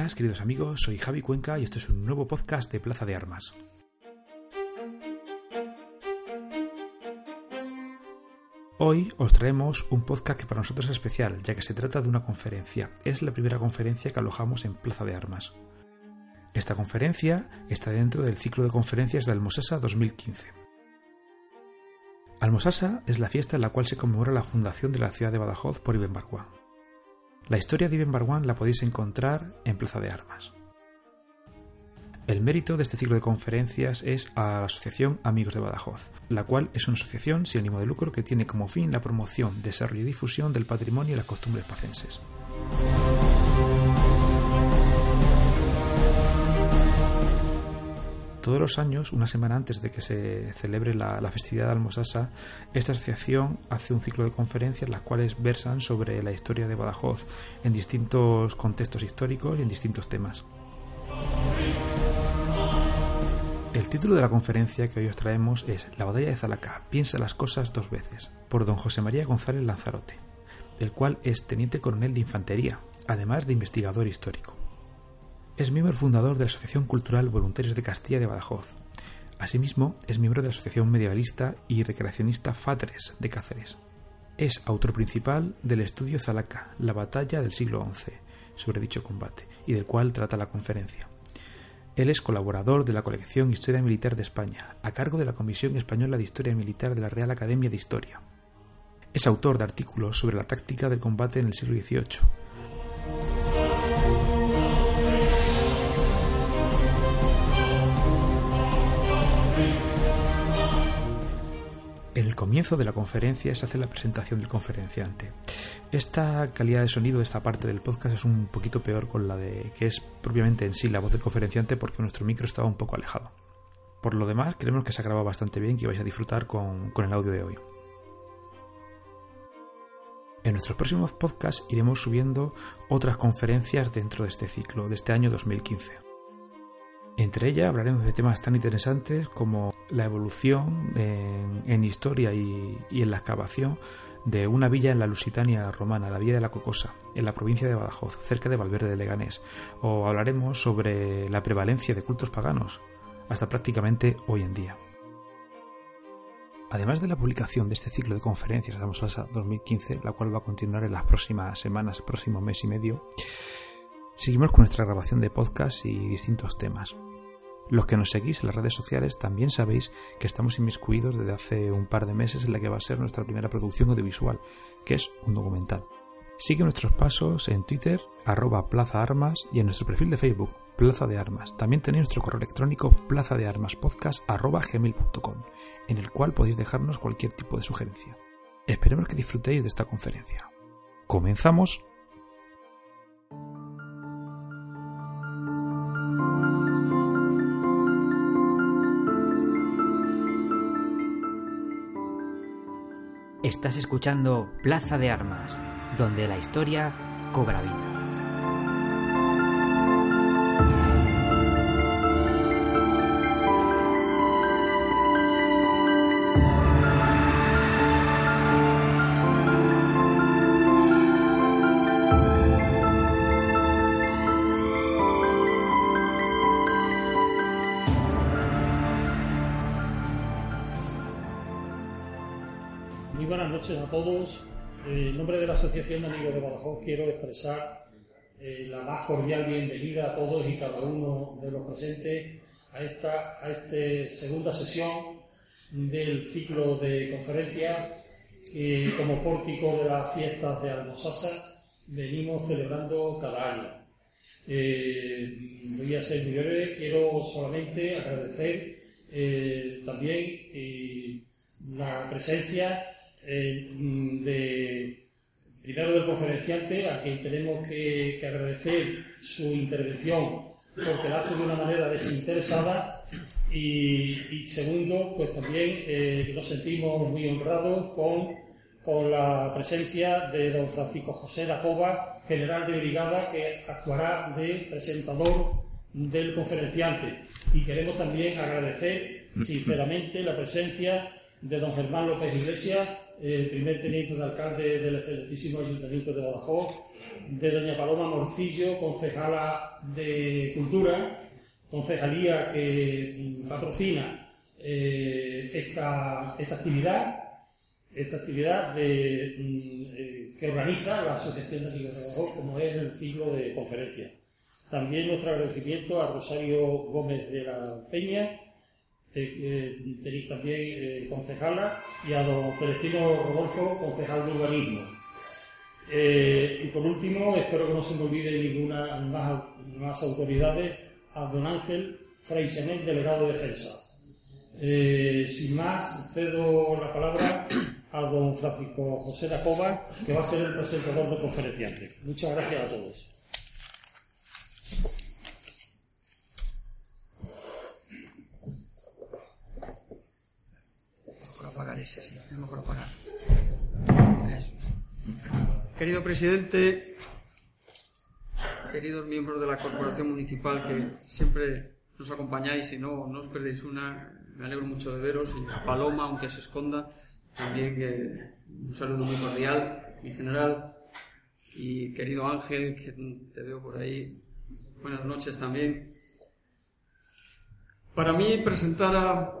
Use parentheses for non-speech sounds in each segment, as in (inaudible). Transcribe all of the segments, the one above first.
buenas, queridos amigos, soy Javi Cuenca y esto es un nuevo podcast de Plaza de Armas. Hoy os traemos un podcast que para nosotros es especial, ya que se trata de una conferencia. Es la primera conferencia que alojamos en Plaza de Armas. Esta conferencia está dentro del ciclo de conferencias de Almosasa 2015. Almosasa es la fiesta en la cual se conmemora la fundación de la ciudad de Badajoz por Ibn Barguán. La historia de Ibn Barguán la podéis encontrar en Plaza de Armas. El mérito de este ciclo de conferencias es a la Asociación Amigos de Badajoz, la cual es una asociación sin ánimo de lucro que tiene como fin la promoción, desarrollo y difusión del patrimonio y las costumbres pacenses. Todos los años, una semana antes de que se celebre la, festividad de Almosasa, esta asociación hace un ciclo de conferencias las cuales versan sobre la historia de Badajoz en distintos contextos históricos y en distintos temas. El título de la conferencia que hoy os traemos es La batalla de Zalaca, piensa las cosas dos veces, por don José María González Lanzarote, el cual es teniente coronel de infantería, además de investigador histórico. Es miembro fundador de la Asociación Cultural Voluntarios de Castilla de Badajoz. Asimismo, es miembro de la Asociación Medievalista y Recreacionista Fatres de Cáceres. Es autor principal del estudio Zalaca, la batalla del siglo XI, sobre dicho combate, y del cual trata la conferencia. Él es colaborador de la colección Historia Militar de España, a cargo de la Comisión Española de Historia Militar de la Real Academia de Historia. Es autor de artículos sobre la táctica del combate en el siglo XVIII, el comienzo de la conferencia se hace la presentación del conferenciante. Esta calidad de sonido de esta parte del podcast es un poquito peor con la de que es propiamente en sí la voz del conferenciante porque nuestro micro estaba un poco alejado. Por lo demás, creemos que se ha grabado bastante bien y que vais a disfrutar con, con el audio de hoy. En nuestros próximos podcasts iremos subiendo otras conferencias dentro de este ciclo, de este año 2015. Entre ellas hablaremos de temas tan interesantes como la evolución en, historia y, en la excavación de una villa en la Lusitania romana, la Villa de la Cocosa, en la provincia de Badajoz, cerca de Valverde de Leganés. O hablaremos sobre la prevalencia de cultos paganos, hasta prácticamente hoy en día. Además de la publicación de este ciclo de conferencias Salsa 2015, la cual va a continuar en las próximas semanas, próximo mes y medio, seguimos con nuestra grabación de podcast y distintos temas. Los que nos seguís en las redes sociales también sabéis que estamos inmiscuidos desde hace un par de meses en la que va a ser nuestra primera producción audiovisual, que es un documental. Sigue nuestros pasos en Twitter, arroba Plaza Armas y en nuestro perfil de Facebook, Plaza de Armas. También tenéis nuestro correo electrónico plaza de armas podcast gmail.com, en el cual podéis dejarnos cualquier tipo de sugerencia. Esperemos que disfrutéis de esta conferencia. Comenzamos Estás escuchando Plaza de Armas, donde la historia cobra vida. De Amigos de Badajoz quiero expresar eh, la más cordial bienvenida a todos y cada uno de los presentes a esta a este segunda sesión del ciclo de conferencias que como pórtico de las fiestas de Almosasa venimos celebrando cada año. Eh, voy a ser muy breve, quiero solamente agradecer eh, también la presencia de primero del conferenciante, a quien tenemos que, agradecer su intervención porque la hace de una manera desinteresada y, segundo, pues también eh, nos sentimos muy honrados con, con, la presencia de don Francisco José Cova, general de brigada, que actuará de presentador del conferenciante. Y queremos también agradecer sinceramente la presencia de don Germán López Iglesias, el primer teniente de alcalde del excelentísimo Ayuntamiento de Badajoz, de doña Paloma Morcillo, concejala de Cultura, concejalía que patrocina eh, esta, actividad, esta actividad mm, eh, que organiza la Asociación de Amigos de Badajoz, como es el ciclo de conferencias. También nuestro agradecimiento a Rosario Gómez de la Peña, eh, tenéis también eh, concejala, y a don Celestino Rodolfo, concejal de urbanismo. Eh, y por último, espero que no se me olvide ninguna más, más autoridades, a don Ángel Freisenet, delegado de defensa. sin más, cedo la palabra a don Francisco José Cova, que va a ser el presentador de conferenciante. Muchas gracias a todos. Querido presidente, queridos miembros de la Corporación Municipal que siempre nos acompañáis y no, no os perdéis una, me alegro mucho de veros, y Paloma, aunque se esconda, también que un saludo muy cordial, mi general, y querido Ángel, que te veo por ahí, buenas noches también. Para mí presentar a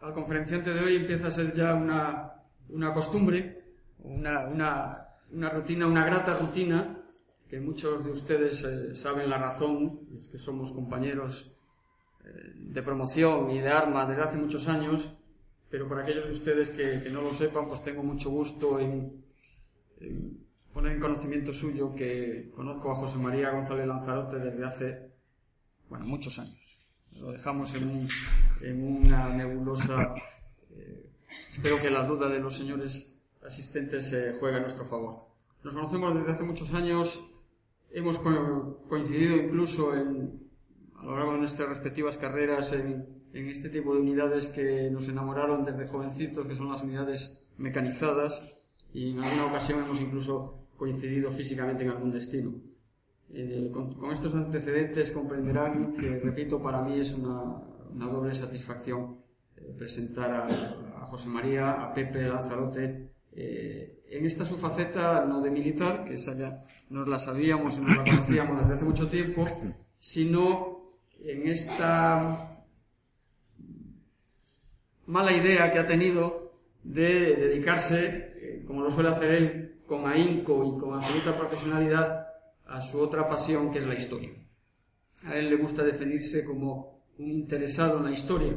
al conferenciante de hoy empieza a ser ya una, una costumbre, una, una, una, rutina, una grata rutina, que muchos de ustedes eh, saben la razón, es que somos compañeros eh, de promoción y de armas desde hace muchos años, pero para aquellos de ustedes que, que no lo sepan, pues tengo mucho gusto en, en, poner en conocimiento suyo que conozco a José María González Lanzarote desde hace, bueno, muchos años lo dejamos en, en una nebulosa. Eh, espero que la duda de los señores asistentes se juegue a nuestro favor. Nos conocemos desde hace muchos años, hemos coincidido incluso en, a lo largo de nuestras respectivas carreras en, en este tipo de unidades que nos enamoraron desde jovencitos, que son las unidades mecanizadas, y en alguna ocasión hemos incluso coincidido físicamente en algún destino. Eh, con, estos antecedentes comprenderán que, repito, para mí es una, doble satisfacción eh, presentar a, José María, a Pepe Lanzarote, eh, en esta su faceta no de militar, que esa ya nos la sabíamos y nos la conocíamos desde hace mucho tiempo, sino en esta mala idea que ha tenido de dedicarse, como lo suele hacer él, con ahínco y con absoluta profesionalidad, a su otra pasión que es la historia. A él le gusta definirse como un interesado en la historia.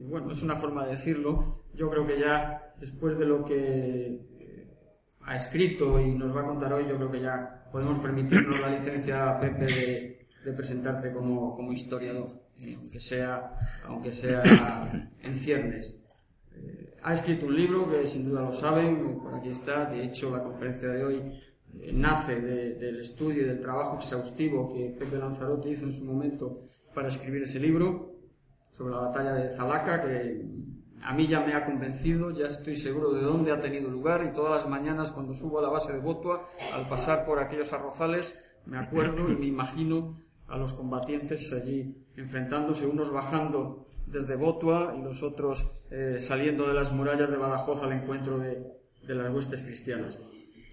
Bueno, es una forma de decirlo. Yo creo que ya después de lo que eh, ha escrito y nos va a contar hoy, yo creo que ya podemos permitirnos la licencia, Pepe, de, de presentarte como, como historiador, eh, aunque sea, aunque sea en ciernes. Eh, ha escrito un libro que sin duda lo saben, por aquí está, de hecho la conferencia de hoy nace del estudio y del trabajo exhaustivo que Pepe Lanzarote hizo en su momento para escribir ese libro sobre la batalla de Zalaca, que a mí ya me ha convencido, ya estoy seguro de dónde ha tenido lugar y todas las mañanas cuando subo a la base de Botua, al pasar por aquellos arrozales, me acuerdo y me imagino a los combatientes allí enfrentándose, unos bajando desde Botua y los otros eh, saliendo de las murallas de Badajoz al encuentro de, de las huestes cristianas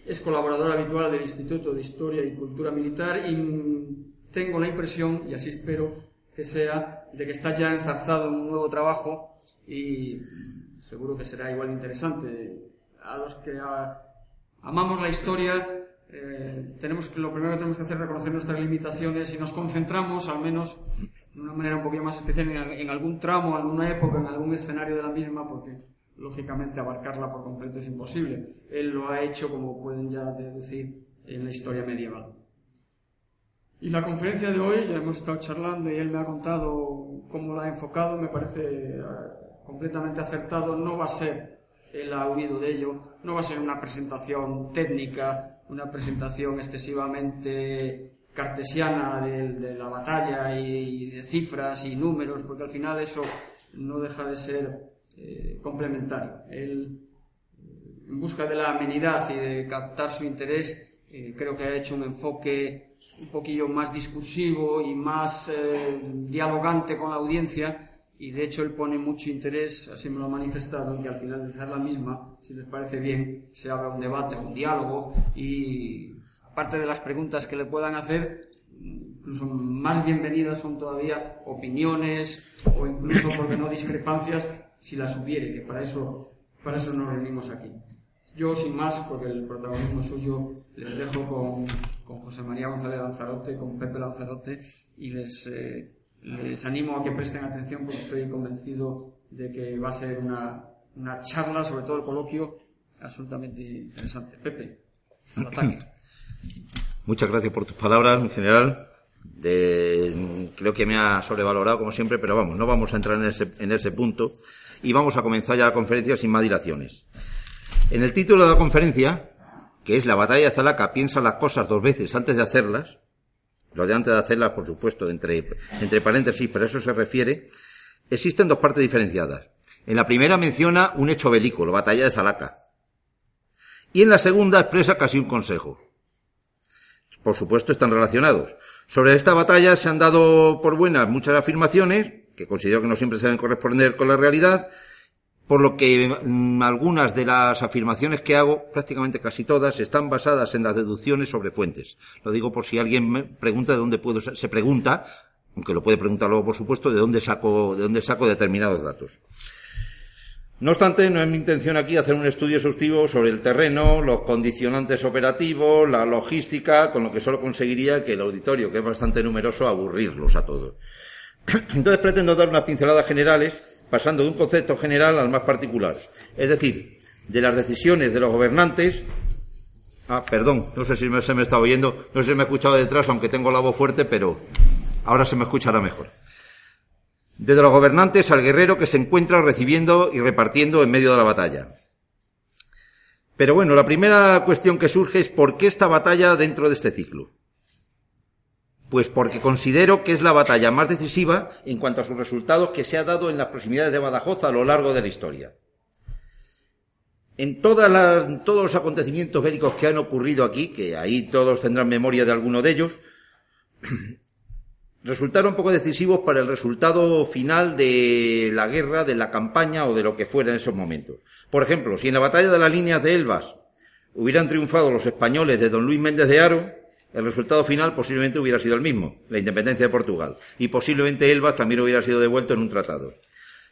es colaborador habitual del Instituto de Historia y Cultura Militar y tengo la impresión, y así espero que sea, de que está ya enzarzado en un nuevo trabajo y seguro que será igual interesante. A los que amamos la historia, eh, tenemos que, lo primero que tenemos que hacer es reconocer nuestras limitaciones y nos concentramos, al menos de una manera un poquito más especial, en, en algún tramo, en alguna época, en algún escenario de la misma, porque lógicamente abarcarla por completo es imposible. Él lo ha hecho, como pueden ya deducir, en la historia medieval. Y la conferencia de hoy, ya hemos estado charlando y él me ha contado cómo la ha enfocado, me parece eh, completamente acertado, no va a ser, él ha de ello, no va a ser una presentación técnica, una presentación excesivamente cartesiana de, la batalla y, de cifras y números, porque al final eso no deja de ser eh, complementario. Él, en busca de la amenidad y de captar su interés, eh, creo que ha hecho un enfoque un poquillo más discursivo y más eh, dialogante con la audiencia y de hecho él pone mucho interés, así me lo ha manifestado, que al finalizar la misma, si les parece bien, se abra un debate, un diálogo y aparte de las preguntas que le puedan hacer, incluso más bienvenidas son todavía opiniones o incluso, porque no, discrepancias, si las hubiere, que para eso, para eso nos reunimos aquí. Yo, sin más, porque el protagonismo suyo, les dejo con, con José María González Lanzarote, con Pepe Lanzarote, y les, eh, les animo a que presten atención porque estoy convencido de que va a ser una, una charla, sobre todo el coloquio, absolutamente interesante. Pepe, al ataque. (clears throat) Muchas gracias por tus palabras, en general. Creo que me ha sobrevalorado como siempre, pero vamos, no vamos a entrar en ese, en ese punto y vamos a comenzar ya la conferencia sin más dilaciones. En el título de la conferencia, que es La batalla de Zalaca piensa las cosas dos veces antes de hacerlas, lo de antes de hacerlas, por supuesto, entre, entre paréntesis, pero eso se refiere, existen dos partes diferenciadas. En la primera menciona un hecho bélico, la batalla de Zalaca. Y en la segunda expresa casi un consejo. Por supuesto, están relacionados. Sobre esta batalla se han dado por buenas muchas afirmaciones, que considero que no siempre se deben corresponder con la realidad, por lo que mm, algunas de las afirmaciones que hago, prácticamente casi todas, están basadas en las deducciones sobre fuentes. Lo digo por si alguien me pregunta de dónde puedo, se pregunta, aunque lo puede preguntar luego por supuesto, de dónde saco, de dónde saco determinados datos. No obstante, no es mi intención aquí hacer un estudio exhaustivo sobre el terreno, los condicionantes operativos, la logística, con lo que solo conseguiría que el auditorio, que es bastante numeroso, aburrirlos a todos. (clears throat) Entonces pretendo dar unas pinceladas generales pasando de un concepto general al más particular. Es decir, de las decisiones de los gobernantes. Ah, perdón, no sé si se me está oyendo, no sé si me he escuchado detrás, aunque tengo la voz fuerte, pero ahora se me escuchará mejor. Desde los gobernantes al guerrero que se encuentra recibiendo y repartiendo en medio de la batalla. Pero bueno, la primera cuestión que surge es por qué esta batalla dentro de este ciclo. Pues porque considero que es la batalla más decisiva en cuanto a sus resultados que se ha dado en las proximidades de Badajoz a lo largo de la historia. En todos los acontecimientos bélicos que han ocurrido aquí, que ahí todos tendrán memoria de alguno de ellos, (clears throat) resultaron poco decisivos para el resultado final de la guerra, de la campaña o de lo que fuera en esos momentos. Por ejemplo, si en la batalla de las líneas de Elbas hubieran triunfado los españoles de don Luis Méndez de Haro, el resultado final posiblemente hubiera sido el mismo, la independencia de Portugal, y posiblemente Elba también hubiera sido devuelto en un tratado.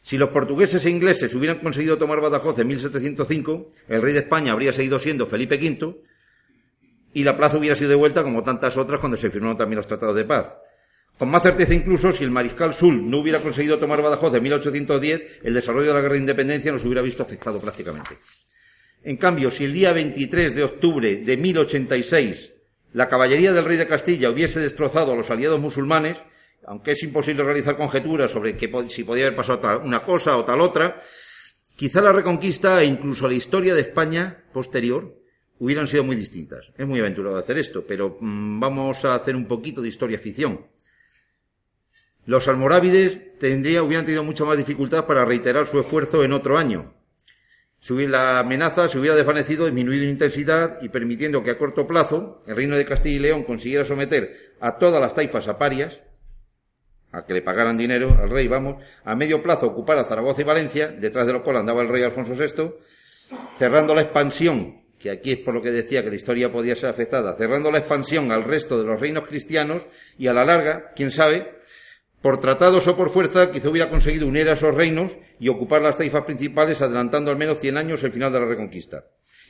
Si los portugueses e ingleses hubieran conseguido tomar Badajoz en 1705, el rey de España habría seguido siendo Felipe V y la plaza hubiera sido devuelta como tantas otras cuando se firmaron también los tratados de paz. Con más certeza incluso, si el mariscal Sul no hubiera conseguido tomar Badajoz en 1810, el desarrollo de la guerra de independencia nos hubiera visto afectado prácticamente. En cambio, si el día 23 de octubre de 1086 la caballería del rey de Castilla hubiese destrozado a los aliados musulmanes, aunque es imposible realizar conjeturas sobre si podía haber pasado una cosa o tal otra, quizá la reconquista e incluso la historia de España posterior hubieran sido muy distintas. Es muy aventurado hacer esto, pero mm, vamos a hacer un poquito de historia ficción. Los almorávides tendría, hubieran tenido mucha más dificultad para reiterar su esfuerzo en otro año, la amenaza se hubiera desvanecido, disminuido en intensidad y permitiendo que a corto plazo el reino de Castilla y León consiguiera someter a todas las taifas aparias, a que le pagaran dinero al rey, vamos, a medio plazo ocupar a Zaragoza y Valencia, detrás de lo cual andaba el rey Alfonso VI, cerrando la expansión, que aquí es por lo que decía que la historia podía ser afectada, cerrando la expansión al resto de los reinos cristianos y a la larga, quién sabe, por tratados o por fuerza, quizá hubiera conseguido unir a esos reinos y ocupar las taifas principales, adelantando al menos cien años el final de la Reconquista,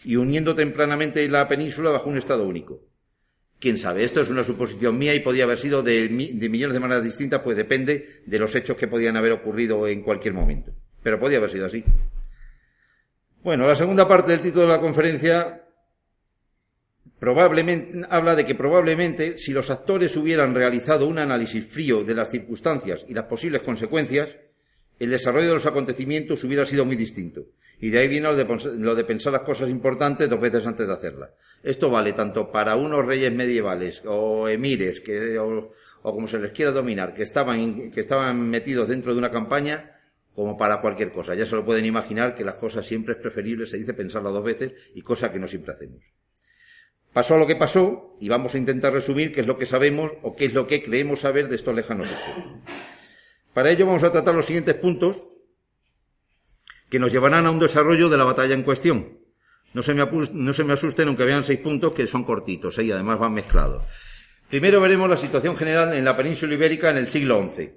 y uniendo tempranamente la península bajo un Estado único. Quién sabe, esto es una suposición mía y podía haber sido de, de millones de maneras distintas, pues depende de los hechos que podían haber ocurrido en cualquier momento. Pero podía haber sido así. Bueno, la segunda parte del título de la conferencia probablemente, habla de que probablemente si los actores hubieran realizado un análisis frío de las circunstancias y las posibles consecuencias, el desarrollo de los acontecimientos hubiera sido muy distinto. Y de ahí viene lo de, pensar las cosas importantes dos veces antes de hacerlas. Esto vale tanto para unos reyes medievales o emires, que, o, como se les quiera dominar, que estaban, que estaban metidos dentro de una campaña, como para cualquier cosa. Ya se lo pueden imaginar que las cosas siempre es preferible, se dice pensarlas dos veces, y cosa que no siempre hacemos. Pasó lo que pasó, y vamos a intentar resumir qué es lo que sabemos o qué es lo que creemos saber de estos lejanos hechos. Para ello vamos a tratar los siguientes puntos que nos llevarán a un desarrollo de la batalla en cuestión. No se me, no asusten aunque vean seis puntos que son cortitos ¿eh? y además van mezclados. Primero veremos la situación general en la península ibérica en el siglo XI.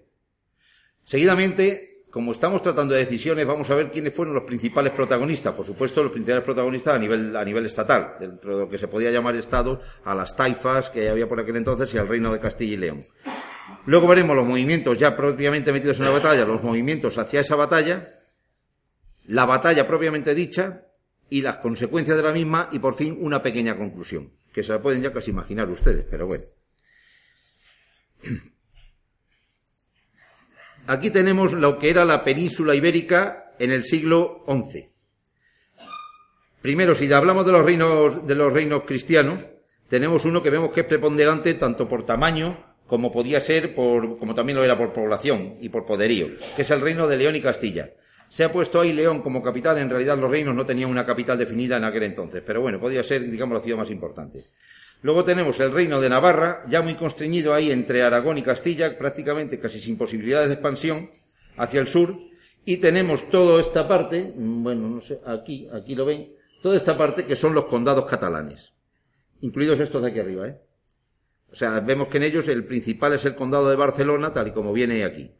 Seguidamente, como estamos tratando de decisiones, vamos a ver quiénes fueron los principales protagonistas. Por supuesto, los principales protagonistas a nivel, a nivel estatal, dentro de lo que se podía llamar Estado, a las taifas que había por aquel entonces y al reino de Castilla y León. Luego veremos los movimientos ya propiamente metidos en la batalla, los movimientos hacia esa batalla, la batalla propiamente dicha y las consecuencias de la misma y por fin una pequeña conclusión, que se la pueden ya casi imaginar ustedes, pero bueno. Aquí tenemos lo que era la península ibérica en el siglo XI. Primero, si hablamos de los reinos, de los reinos cristianos, tenemos uno que vemos que es preponderante tanto por tamaño como podía ser por, como también lo era por población y por poderío, que es el reino de León y Castilla. Se ha puesto ahí León como capital, en realidad los reinos no tenían una capital definida en aquel entonces, pero bueno, podía ser, digamos, la ciudad más importante. Luego tenemos el reino de Navarra, ya muy constreñido ahí entre Aragón y Castilla, prácticamente casi sin posibilidades de expansión, hacia el sur, y tenemos toda esta parte, bueno, no sé, aquí, aquí lo ven, toda esta parte que son los condados catalanes, incluidos estos de aquí arriba, ¿eh? O sea, vemos que en ellos el principal es el condado de Barcelona, tal y como viene aquí.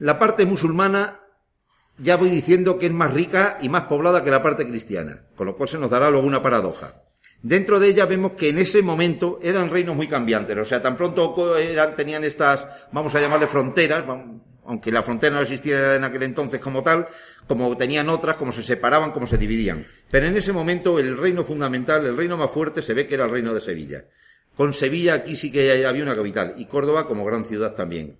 La parte musulmana ya voy diciendo que es más rica y más poblada que la parte cristiana, con lo cual se nos dará luego una paradoja. Dentro de ella vemos que en ese momento eran reinos muy cambiantes, o sea, tan pronto tenían estas, vamos a llamarle fronteras, aunque la frontera no existiera en aquel entonces como tal, como tenían otras, como se separaban, como se dividían. Pero en ese momento el reino fundamental, el reino más fuerte, se ve que era el reino de Sevilla. Con Sevilla aquí sí que había una capital, y Córdoba como gran ciudad también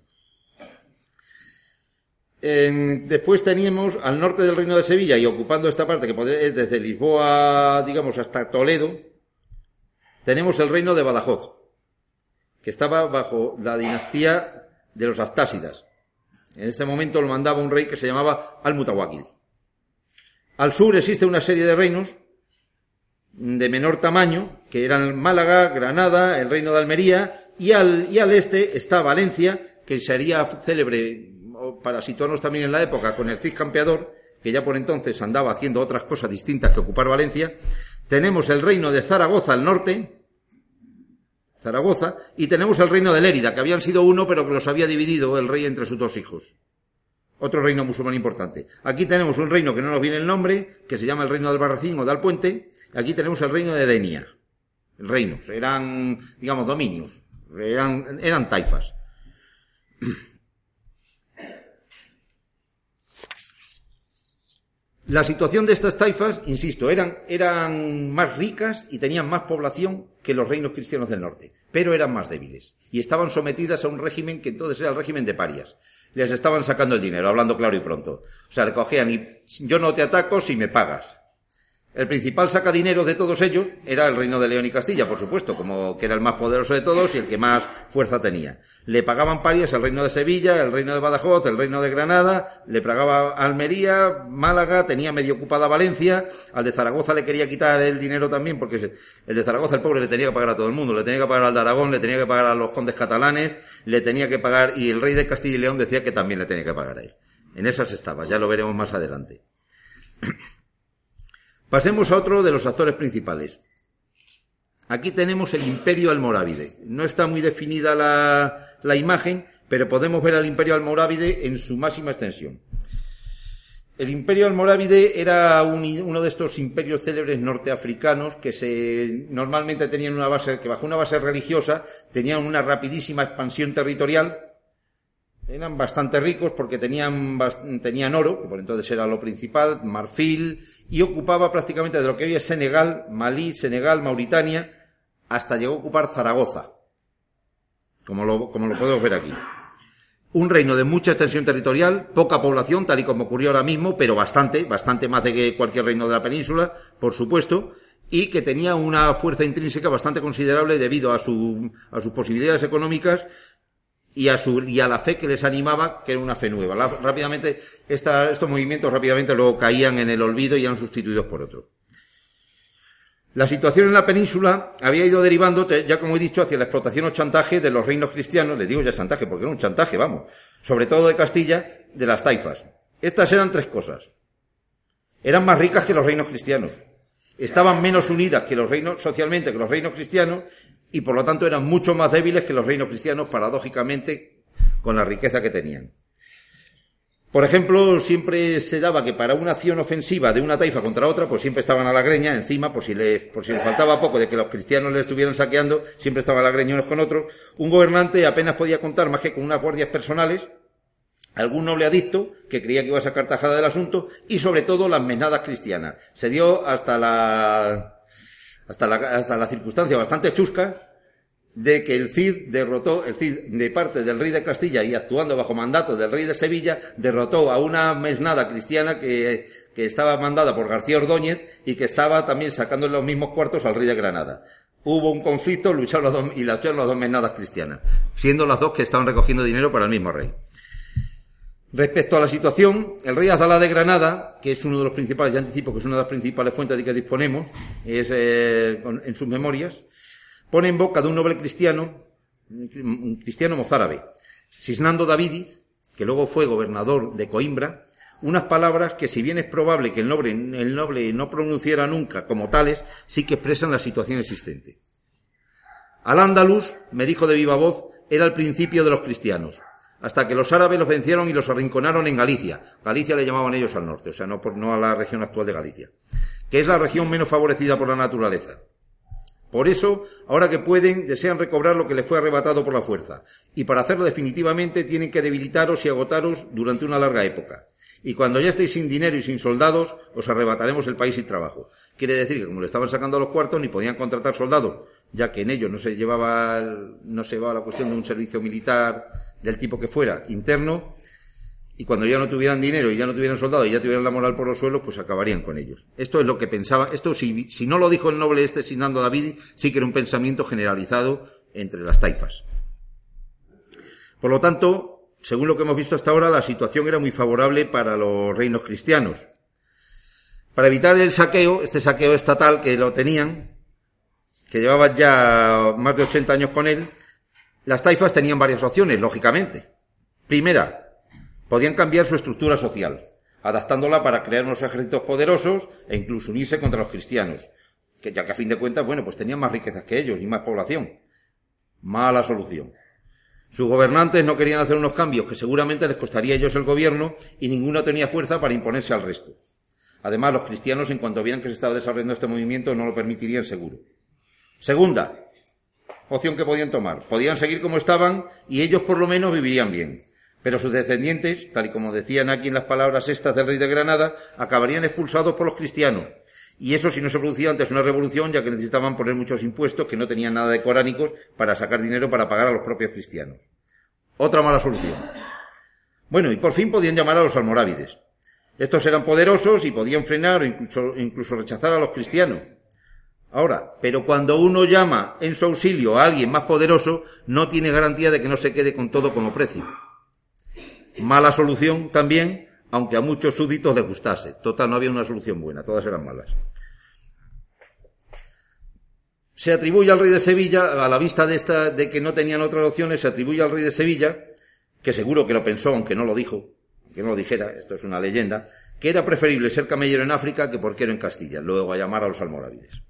después teníamos al norte del reino de Sevilla y ocupando esta parte que es desde Lisboa, digamos, hasta Toledo, tenemos el reino de Badajoz, que estaba bajo la dinastía de los Astásidas. En este momento lo mandaba un rey que se llamaba Al-Mutawakkil. Al sur existe una serie de reinos de menor tamaño, que eran Málaga, Granada, el reino de Almería, y al, y al este está Valencia, que sería célebre para situarnos también en la época, con el Cid Campeador, que ya por entonces andaba haciendo otras cosas distintas que ocupar Valencia, tenemos el reino de Zaragoza al norte, Zaragoza, y tenemos el reino de Lérida, que habían sido uno, pero que los había dividido el rey entre sus dos hijos. Otro reino musulmán importante. Aquí tenemos un reino que no nos viene el nombre, que se llama el reino del Barracín o del Puente. Aquí tenemos el reino de Denia. Reinos, eran, digamos, dominios. Eran taifas. La situación de estas taifas, insisto, eran, eran más ricas y tenían más población que los reinos cristianos del norte, pero eran más débiles y estaban sometidas a un régimen que entonces era el régimen de parias. Les estaban sacando el dinero, hablando claro y pronto. O sea, le cogían y yo no te ataco si me pagas. El principal sacadinero de todos ellos era el reino de León y Castilla, por supuesto, como que era el más poderoso de todos y el que más fuerza tenía. Le pagaban parias al reino de Sevilla, el reino de Badajoz, el reino de Granada, le pagaba Almería, Málaga, tenía medio ocupada Valencia, al de Zaragoza le quería quitar el dinero también, porque el de Zaragoza, el pobre, le tenía que pagar a todo el mundo, le tenía que pagar al de Aragón, le tenía que pagar a los condes catalanes, le tenía que pagar, y el rey de Castilla y León decía que también le tenía que pagar a él. En esas estaba, ya lo veremos más adelante. Pasemos a otro de los actores principales. Aquí tenemos el imperio almorávide. No está muy definida la, imagen, pero podemos ver al imperio almorávide en su máxima extensión. El imperio almorávide era uno de estos imperios célebres norteafricanos que se, normalmente tenían una base, que bajo una base religiosa tenían una rapidísima expansión territorial. Eran bastante ricos porque tenían, tenían oro, que por entonces era lo principal, marfil, y ocupaba prácticamente de lo que hoy es Senegal, Malí, Senegal, Mauritania, hasta llegó a ocupar Zaragoza, como lo, como lo podemos ver aquí. un reino de mucha extensión territorial, poca población, tal y como ocurrió ahora mismo, pero bastante, bastante más de que cualquier reino de la península, por supuesto, y que tenía una fuerza intrínseca bastante considerable debido a, su, a sus posibilidades económicas y a, su, y a la fe que les animaba, que era una fe nueva. rápidamente, estos movimientos rápidamente luego caían en el olvido y eran sustituidos por otros. La situación en la península había ido derivando, ya como he dicho, hacia la explotación o chantaje de los reinos cristianos, le digo ya chantaje porque era un chantaje, vamos, sobre todo de Castilla, de las taifas. Estas eran tres cosas. Eran más ricas que los reinos cristianos, estaban menos unidas que los reinos, socialmente, que los reinos cristianos, y por lo tanto eran mucho más débiles que los reinos cristianos, paradójicamente, con la riqueza que tenían. Por ejemplo, siempre se daba que para una acción ofensiva de una taifa contra otra, pues siempre estaban a la greña encima, por si les, por si les faltaba poco de que los cristianos le estuvieran saqueando, siempre estaban a la greña unos con otros. Un gobernante apenas podía contar más que con unas guardias personales, algún noble adicto que creía que iba a sacar tajada del asunto, y sobre todo las menadas cristianas. Se dio hasta la, hasta la, hasta la circunstancia bastante chusca de que el Cid derrotó, el Cid de parte del rey de Castilla y actuando bajo mandato del rey de Sevilla, derrotó a una mesnada cristiana que, que estaba mandada por García Ordóñez y que estaba también sacando los mismos cuartos al rey de Granada. Hubo un conflicto, lucharon los dos, y lucharon las dos mesnadas cristianas, siendo las dos que estaban recogiendo dinero para el mismo rey. Respecto a la situación, el rey Azalá de Granada, que es uno de los principales, ya anticipo que es una de las principales fuentes de que disponemos, es eh, en sus memorias, pone en boca de un noble cristiano, un cristiano mozárabe, Cisnando Davidiz, que luego fue gobernador de Coimbra, unas palabras que si bien es probable que el noble, el noble no pronunciara nunca como tales, sí que expresan la situación existente. Al andaluz, me dijo de viva voz, era el principio de los cristianos, hasta que los árabes los vencieron y los arrinconaron en Galicia. Galicia le llamaban ellos al norte, o sea, no, por, no a la región actual de Galicia, que es la región menos favorecida por la naturaleza. Por eso, ahora que pueden, desean recobrar lo que les fue arrebatado por la fuerza, y para hacerlo definitivamente tienen que debilitaros y agotaros durante una larga época. Y cuando ya estéis sin dinero y sin soldados, os arrebataremos el país y trabajo. Quiere decir que como le estaban sacando los cuartos, ni podían contratar soldados, ya que en ellos no se llevaba, no se llevaba la cuestión de un servicio militar del tipo que fuera interno, y cuando ya no tuvieran dinero y ya no tuvieran soldados y ya tuvieran la moral por los suelos, pues acabarían con ellos. Esto es lo que pensaba, esto si, si no lo dijo el noble este Sinando David, sí que era un pensamiento generalizado entre las taifas. Por lo tanto, según lo que hemos visto hasta ahora, la situación era muy favorable para los reinos cristianos. Para evitar el saqueo, este saqueo estatal que lo tenían, que llevaban ya más de 80 años con él, las taifas tenían varias opciones, lógicamente. Primera, podían cambiar su estructura social, adaptándola para crear unos ejércitos poderosos e incluso unirse contra los cristianos, que ya que a fin de cuentas, bueno, pues tenían más riquezas que ellos y más población. Mala solución. Sus gobernantes no querían hacer unos cambios que seguramente les costaría a ellos el gobierno y ninguno tenía fuerza para imponerse al resto. Además, los cristianos, en cuanto vieran que se estaba desarrollando este movimiento, no lo permitirían seguro. Segunda, opción que podían tomar. Podían seguir como estaban y ellos por lo menos vivirían bien. Pero sus descendientes, tal y como decían aquí en las palabras estas del rey de Granada, acabarían expulsados por los cristianos. Y eso si no se producía antes una revolución, ya que necesitaban poner muchos impuestos que no tenían nada de coránicos para sacar dinero para pagar a los propios cristianos. Otra mala solución. Bueno, y por fin podían llamar a los almorávides. Estos eran poderosos y podían frenar o incluso, incluso rechazar a los cristianos. Ahora, pero cuando uno llama en su auxilio a alguien más poderoso, no tiene garantía de que no se quede con todo como precio. Mala solución también, aunque a muchos súbditos les gustase. Total, no había una solución buena, todas eran malas. Se atribuye al rey de Sevilla, a la vista de esta, de que no tenían otras opciones, se atribuye al rey de Sevilla, que seguro que lo pensó, aunque no lo dijo, que no lo dijera, esto es una leyenda, que era preferible ser camellero en África que porquero en Castilla, luego a llamar a los almorávides.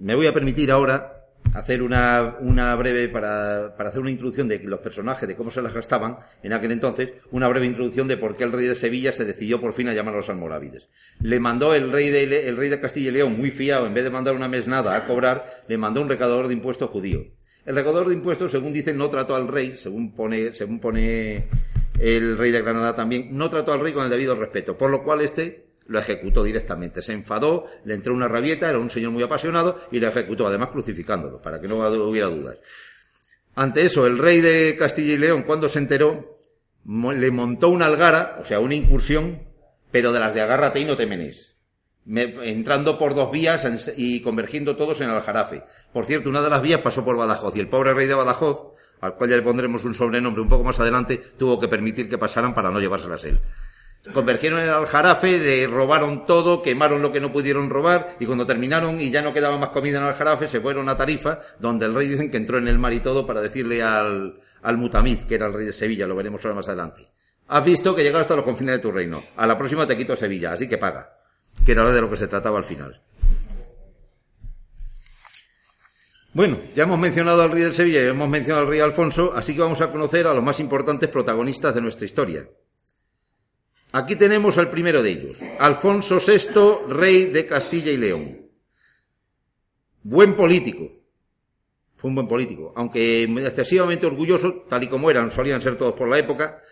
Me voy a permitir ahora hacer una, una breve, para, hacer una introducción de los personajes, de cómo se las gastaban en aquel entonces, una breve introducción de por qué el rey de Sevilla se decidió por fin a llamar a los almorávides. Le mandó el rey de, el rey de Castilla y León, muy fiado, en vez de mandar una mesnada a cobrar, le mandó un recaudador de impuestos judío. El recaudador de impuestos, según dicen, no trató al rey, según pone, según pone el rey de Granada también, no trató al rey con el debido respeto, por lo cual este lo ejecutó directamente. Se enfadó, le entró una rabieta, era un señor muy apasionado y lo ejecutó, además crucificándolo, para que no hubiera dudas. Ante eso, el rey de Castilla y León, cuando se enteró, le montó una algara, o sea, una incursión, pero de las de agárrate y no te menes. entrando por dos vías y convergiendo todos en Aljarafe. Por cierto, una de las vías pasó por Badajoz y el pobre rey de Badajoz, al cual ya le pondremos un sobrenombre un poco más adelante, tuvo que permitir que pasaran para no llevárselas él. Convergieron en Aljarafe, le robaron todo, quemaron lo que no pudieron robar y cuando terminaron y ya no quedaba más comida en Aljarafe, se fueron a Tarifa, donde el rey dicen que entró en el mar y todo para decirle al, al Mutamiz, que era el rey de Sevilla, lo veremos ahora más adelante. Has visto que llegaste hasta los confines de tu reino. A la próxima te quito Sevilla, así que paga. Que era de lo que se trataba al final. Bueno, ya hemos mencionado al rey de Sevilla y hemos mencionado al rey Alfonso, así que vamos a conocer a los más importantes protagonistas de nuestra historia. Aquí tenemos al primero de ellos, Alfonso VI, rey de Castilla y León. Buen político, fue un buen político, aunque excesivamente orgulloso, tal y como eran, solían ser todos por la época.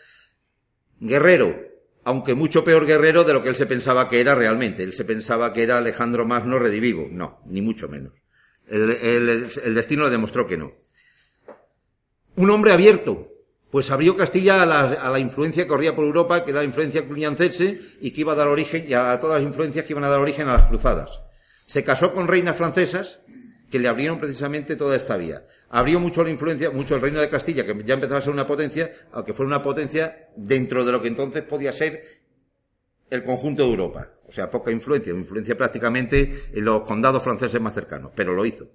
Guerrero, aunque mucho peor guerrero de lo que él se pensaba que era realmente. Él se pensaba que era Alejandro Magno redivivo. No, ni mucho menos. El, destino le demostró que no. Un hombre abierto, pues abrió Castilla a la, a la, influencia que corría por Europa, que era la influencia cluniancense y que iba a dar origen, y a todas las influencias que iban a dar origen a las cruzadas. Se casó con reinas francesas que le abrieron precisamente toda esta vía. Abrió mucho la influencia, mucho el reino de Castilla, que ya empezaba a ser una potencia, aunque fuera una potencia dentro de lo que entonces podía ser el conjunto de Europa. O sea, poca influencia, influencia prácticamente en los condados franceses más cercanos, pero lo hizo.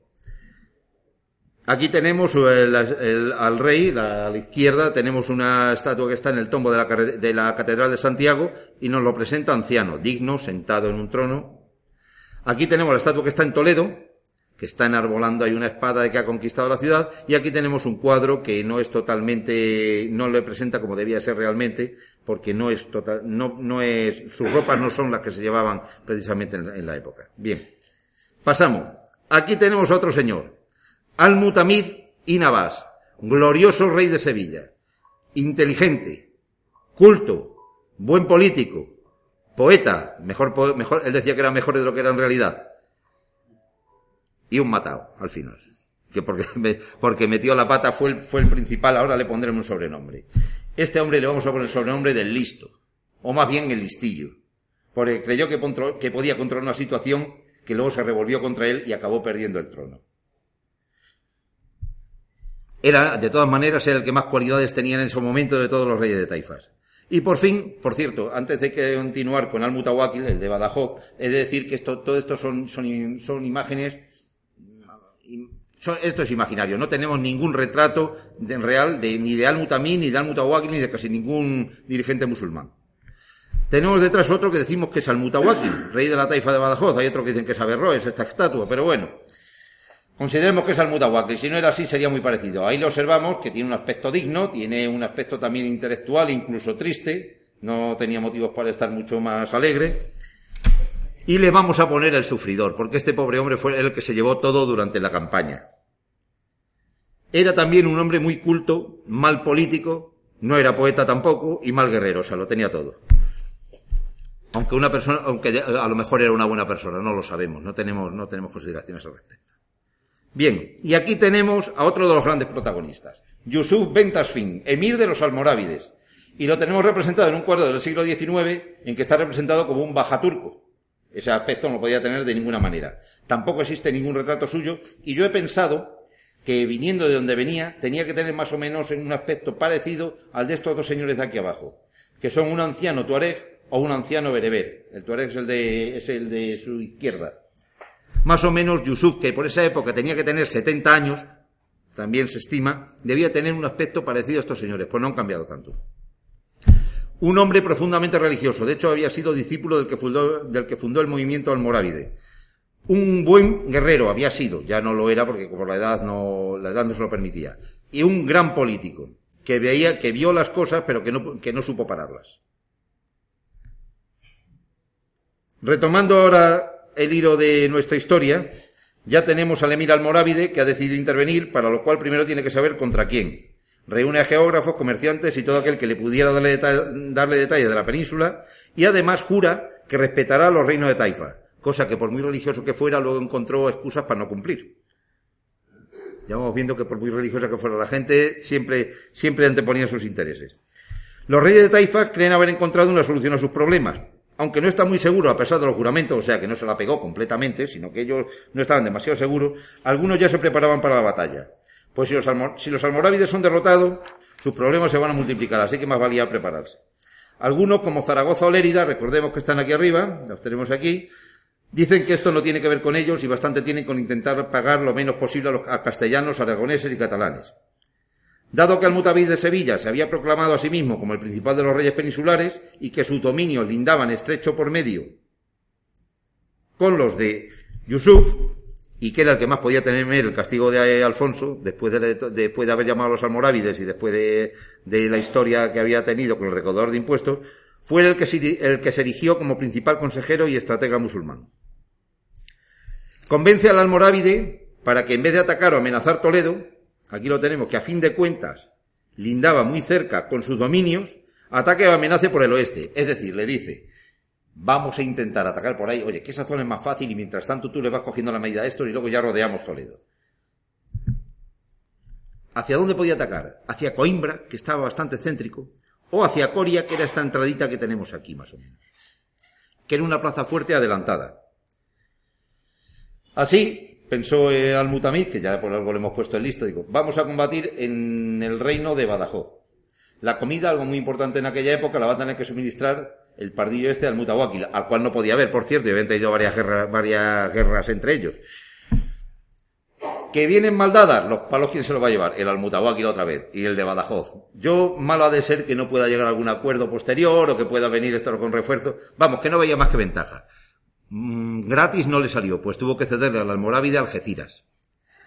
Aquí tenemos al rey, a la izquierda tenemos una estatua que está en el tombo de la, de la Catedral de Santiago y nos lo presenta anciano, digno, sentado en un trono. Aquí tenemos la estatua que está en Toledo, que está enarbolando hay una espada de que ha conquistado la ciudad y aquí tenemos un cuadro que no es totalmente no le presenta como debía ser realmente porque no es total no no es sus ropas no son las que se llevaban precisamente en, la época. Bien pasamos. Aquí tenemos otro señor al Mutamid y Navas glorioso rey de Sevilla inteligente culto buen político poeta mejor mejor él decía que era mejor de lo que era en realidad y un matado al final. Que porque, (laughs) porque metió la pata fue el, fue el principal, ahora le pondremos un sobrenombre. Este hombre le vamos a poner el sobrenombre del listo, o más bien el listillo, porque creyó que podía controlar una situación que luego se revolvió contra él y acabó perdiendo el trono. Era, de todas maneras, era el que más cualidades tenía en ese momento de todos los reyes de Taifas. Y por fin, por cierto, antes de continuar con Al-Mutawakil, el de Badajoz, he de decir que esto, todo esto son, son, imágenes esto es imaginario, no tenemos ningún retrato real de, ni de Al-Mutamín, ni de Al-Mutawakil, ni de casi ningún dirigente musulmán. Tenemos detrás otro que decimos que es Al-Mutawakil, rey de la taifa de Badajoz, hay otro que dicen que es Averroes, esta estatua, pero bueno, consideremos que es Al-Mutawakil, si no era así sería muy parecido. Ahí lo observamos, que tiene un aspecto digno, tiene un aspecto también intelectual, incluso triste, no tenía motivos para estar mucho más alegre, y le vamos a poner el sufridor, porque este pobre hombre fue el que se llevó todo durante la campaña. Era también un hombre muy culto, mal político, no era poeta tampoco y mal guerrero, o sea, lo tenía todo. Aunque una persona, aunque a lo mejor era una buena persona, no lo sabemos, no tenemos, no tenemos consideraciones al respecto. Bien, y aquí tenemos a otro de los grandes protagonistas, Yusuf Ben Tasfin, emir de los almorávides, y lo tenemos representado en un cuadro del siglo XIX en que está representado como un baja turco. Ese aspecto no lo podía tener de ninguna manera. Tampoco existe ningún retrato suyo y yo he pensado que viniendo de donde venía tenía que tener más o menos en un aspecto parecido al de estos dos señores de aquí abajo, que son un anciano tuareg o un anciano bereber. El tuareg es el de, es el de su izquierda. Más o menos Yusuf, que por esa época tenía que tener 70 años, también se estima, debía tener un aspecto parecido a estos señores, pues no han cambiado tanto un hombre profundamente religioso. De hecho, había sido discípulo del que fundó, el movimiento almorávide. Un buen guerrero había sido, ya no lo era porque por la edad no, la edad no se lo permitía. Y un gran político, que veía, que vio las cosas, pero que no, que no supo pararlas. Retomando ahora el hilo de nuestra historia, ya tenemos al emir almorávide que ha decidido intervenir, para lo cual primero tiene que saber contra quién. Reúne a geógrafos, comerciantes y todo aquel que le pudiera darle, darle detalles de la península y además jura que respetará los reinos de Taifa, cosa que por muy religioso que fuera luego encontró excusas para no cumplir. Ya vamos viendo que por muy religiosa que fuera la gente, siempre, siempre anteponían sus intereses. Los reyes de Taifa creen haber encontrado una solución a sus problemas, aunque no está muy seguro a pesar de los juramentos, o sea que no se la pegó completamente, sino que ellos no estaban demasiado seguros, algunos ya se preparaban para la batalla. Pues si los, si los almorávides son derrotados, sus problemas se van a multiplicar, así que más valía prepararse. Algunos, como Zaragoza o Lérida, recordemos que están aquí arriba, los tenemos aquí, dicen que esto no tiene que ver con ellos y bastante tienen con intentar pagar lo menos posible a los castellanos, aragoneses y catalanes. Dado que Almutavid de Sevilla se había proclamado a sí mismo como el principal de los reyes peninsulares y que sus dominios lindaban estrecho por medio con los de Yusuf, y que era el que más podía tener el castigo de Alfonso, después de, de haber llamado a los almorávides y después de, la historia que había tenido con el recaudador de impuestos, fue el que, el que se erigió como principal consejero y estratega musulmán. Convence al almorávide para que en vez de atacar o amenazar Toledo, aquí lo tenemos, que a fin de cuentas lindaba muy cerca con sus dominios, ataque o amenace por el oeste. Es decir, le dice, vamos a intentar atacar por ahí, oye, que esa zona es más fácil y mientras tanto tú le vas cogiendo la medida a esto y luego ya rodeamos Toledo. ¿Hacia dónde podía atacar? Hacia Coimbra, que estaba bastante céntrico, o hacia Coria, que era esta entradita que tenemos aquí, más o menos. Que era una plaza fuerte adelantada. Así, pensó Al-Mutamid, que ya por algo le hemos puesto el listo, digo, vamos a combatir en el reino de Badajoz. La comida, algo muy importante en aquella época, la va a tener que suministrar el pardillo este al Mutawakil, al cual no podía haber, por cierto, y habían tenido varias guerras, varias guerras entre ellos. Que vienen mal dadas, los palos, ¿quién se los va a llevar? El Almutawakil otra vez, y el de Badajoz. Yo, malo ha de ser que no pueda llegar a algún acuerdo posterior, o que pueda venir esto con refuerzo. Vamos, que no veía más que ventaja. Mm, gratis no le salió, pues tuvo que cederle al almorávide Algeciras,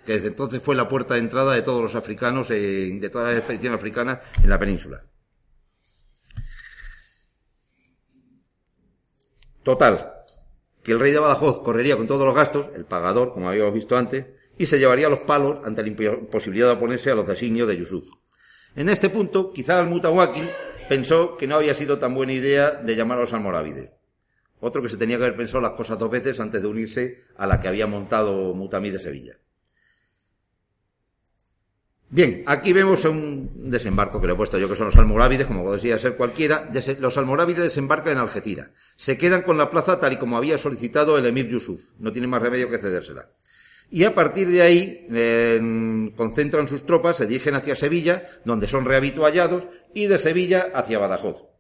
que desde entonces fue la puerta de entrada de todos los africanos, de todas las expediciones africanas en la península. Total, que el rey de Badajoz correría con todos los gastos, el pagador, como habíamos visto antes, y se llevaría los palos ante la imposibilidad de oponerse a los designios de Yusuf. En este punto, quizá el Mutawakil pensó que no había sido tan buena idea de llamar a los almorávides. Otro que se tenía que haber pensado las cosas dos veces antes de unirse a la que había montado Mutamí de Sevilla. Bien, aquí vemos un desembarco que le he puesto yo, que son los almorávides, como podría ser cualquiera. Los almorávides desembarcan en Algeciras. Se quedan con la plaza tal y como había solicitado el emir Yusuf. No tiene más remedio que cedérsela. Y a partir de ahí concentran sus tropas, se dirigen hacia Sevilla, donde son rehabituallados, y de Sevilla hacia Badajoz.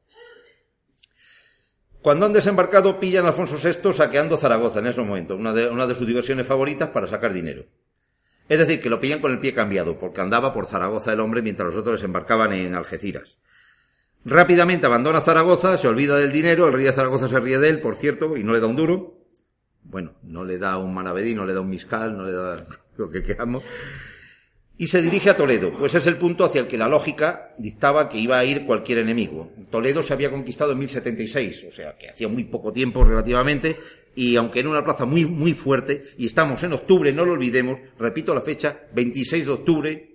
Cuando han desembarcado, pillan a Alfonso VI saqueando Zaragoza en ese momento, una de, una de sus diversiones favoritas para sacar dinero. Es decir, que lo pillan con el pie cambiado, porque andaba por Zaragoza el hombre mientras los otros desembarcaban en Algeciras. Rápidamente abandona Zaragoza, se olvida del dinero, el rey de Zaragoza se ríe de él, por cierto, y no le da un duro. Bueno, no le da un manavedí, no le da un miscal, no le da (laughs) lo que queramos y se dirige a Toledo, pues es el punto hacia el que la lógica dictaba que iba a ir cualquier enemigo. Toledo se había conquistado en 1076, o sea que hacía muy poco tiempo relativamente, y aunque era una plaza muy, muy fuerte, y estamos en octubre, no lo olvidemos, repito la fecha, 26 de octubre,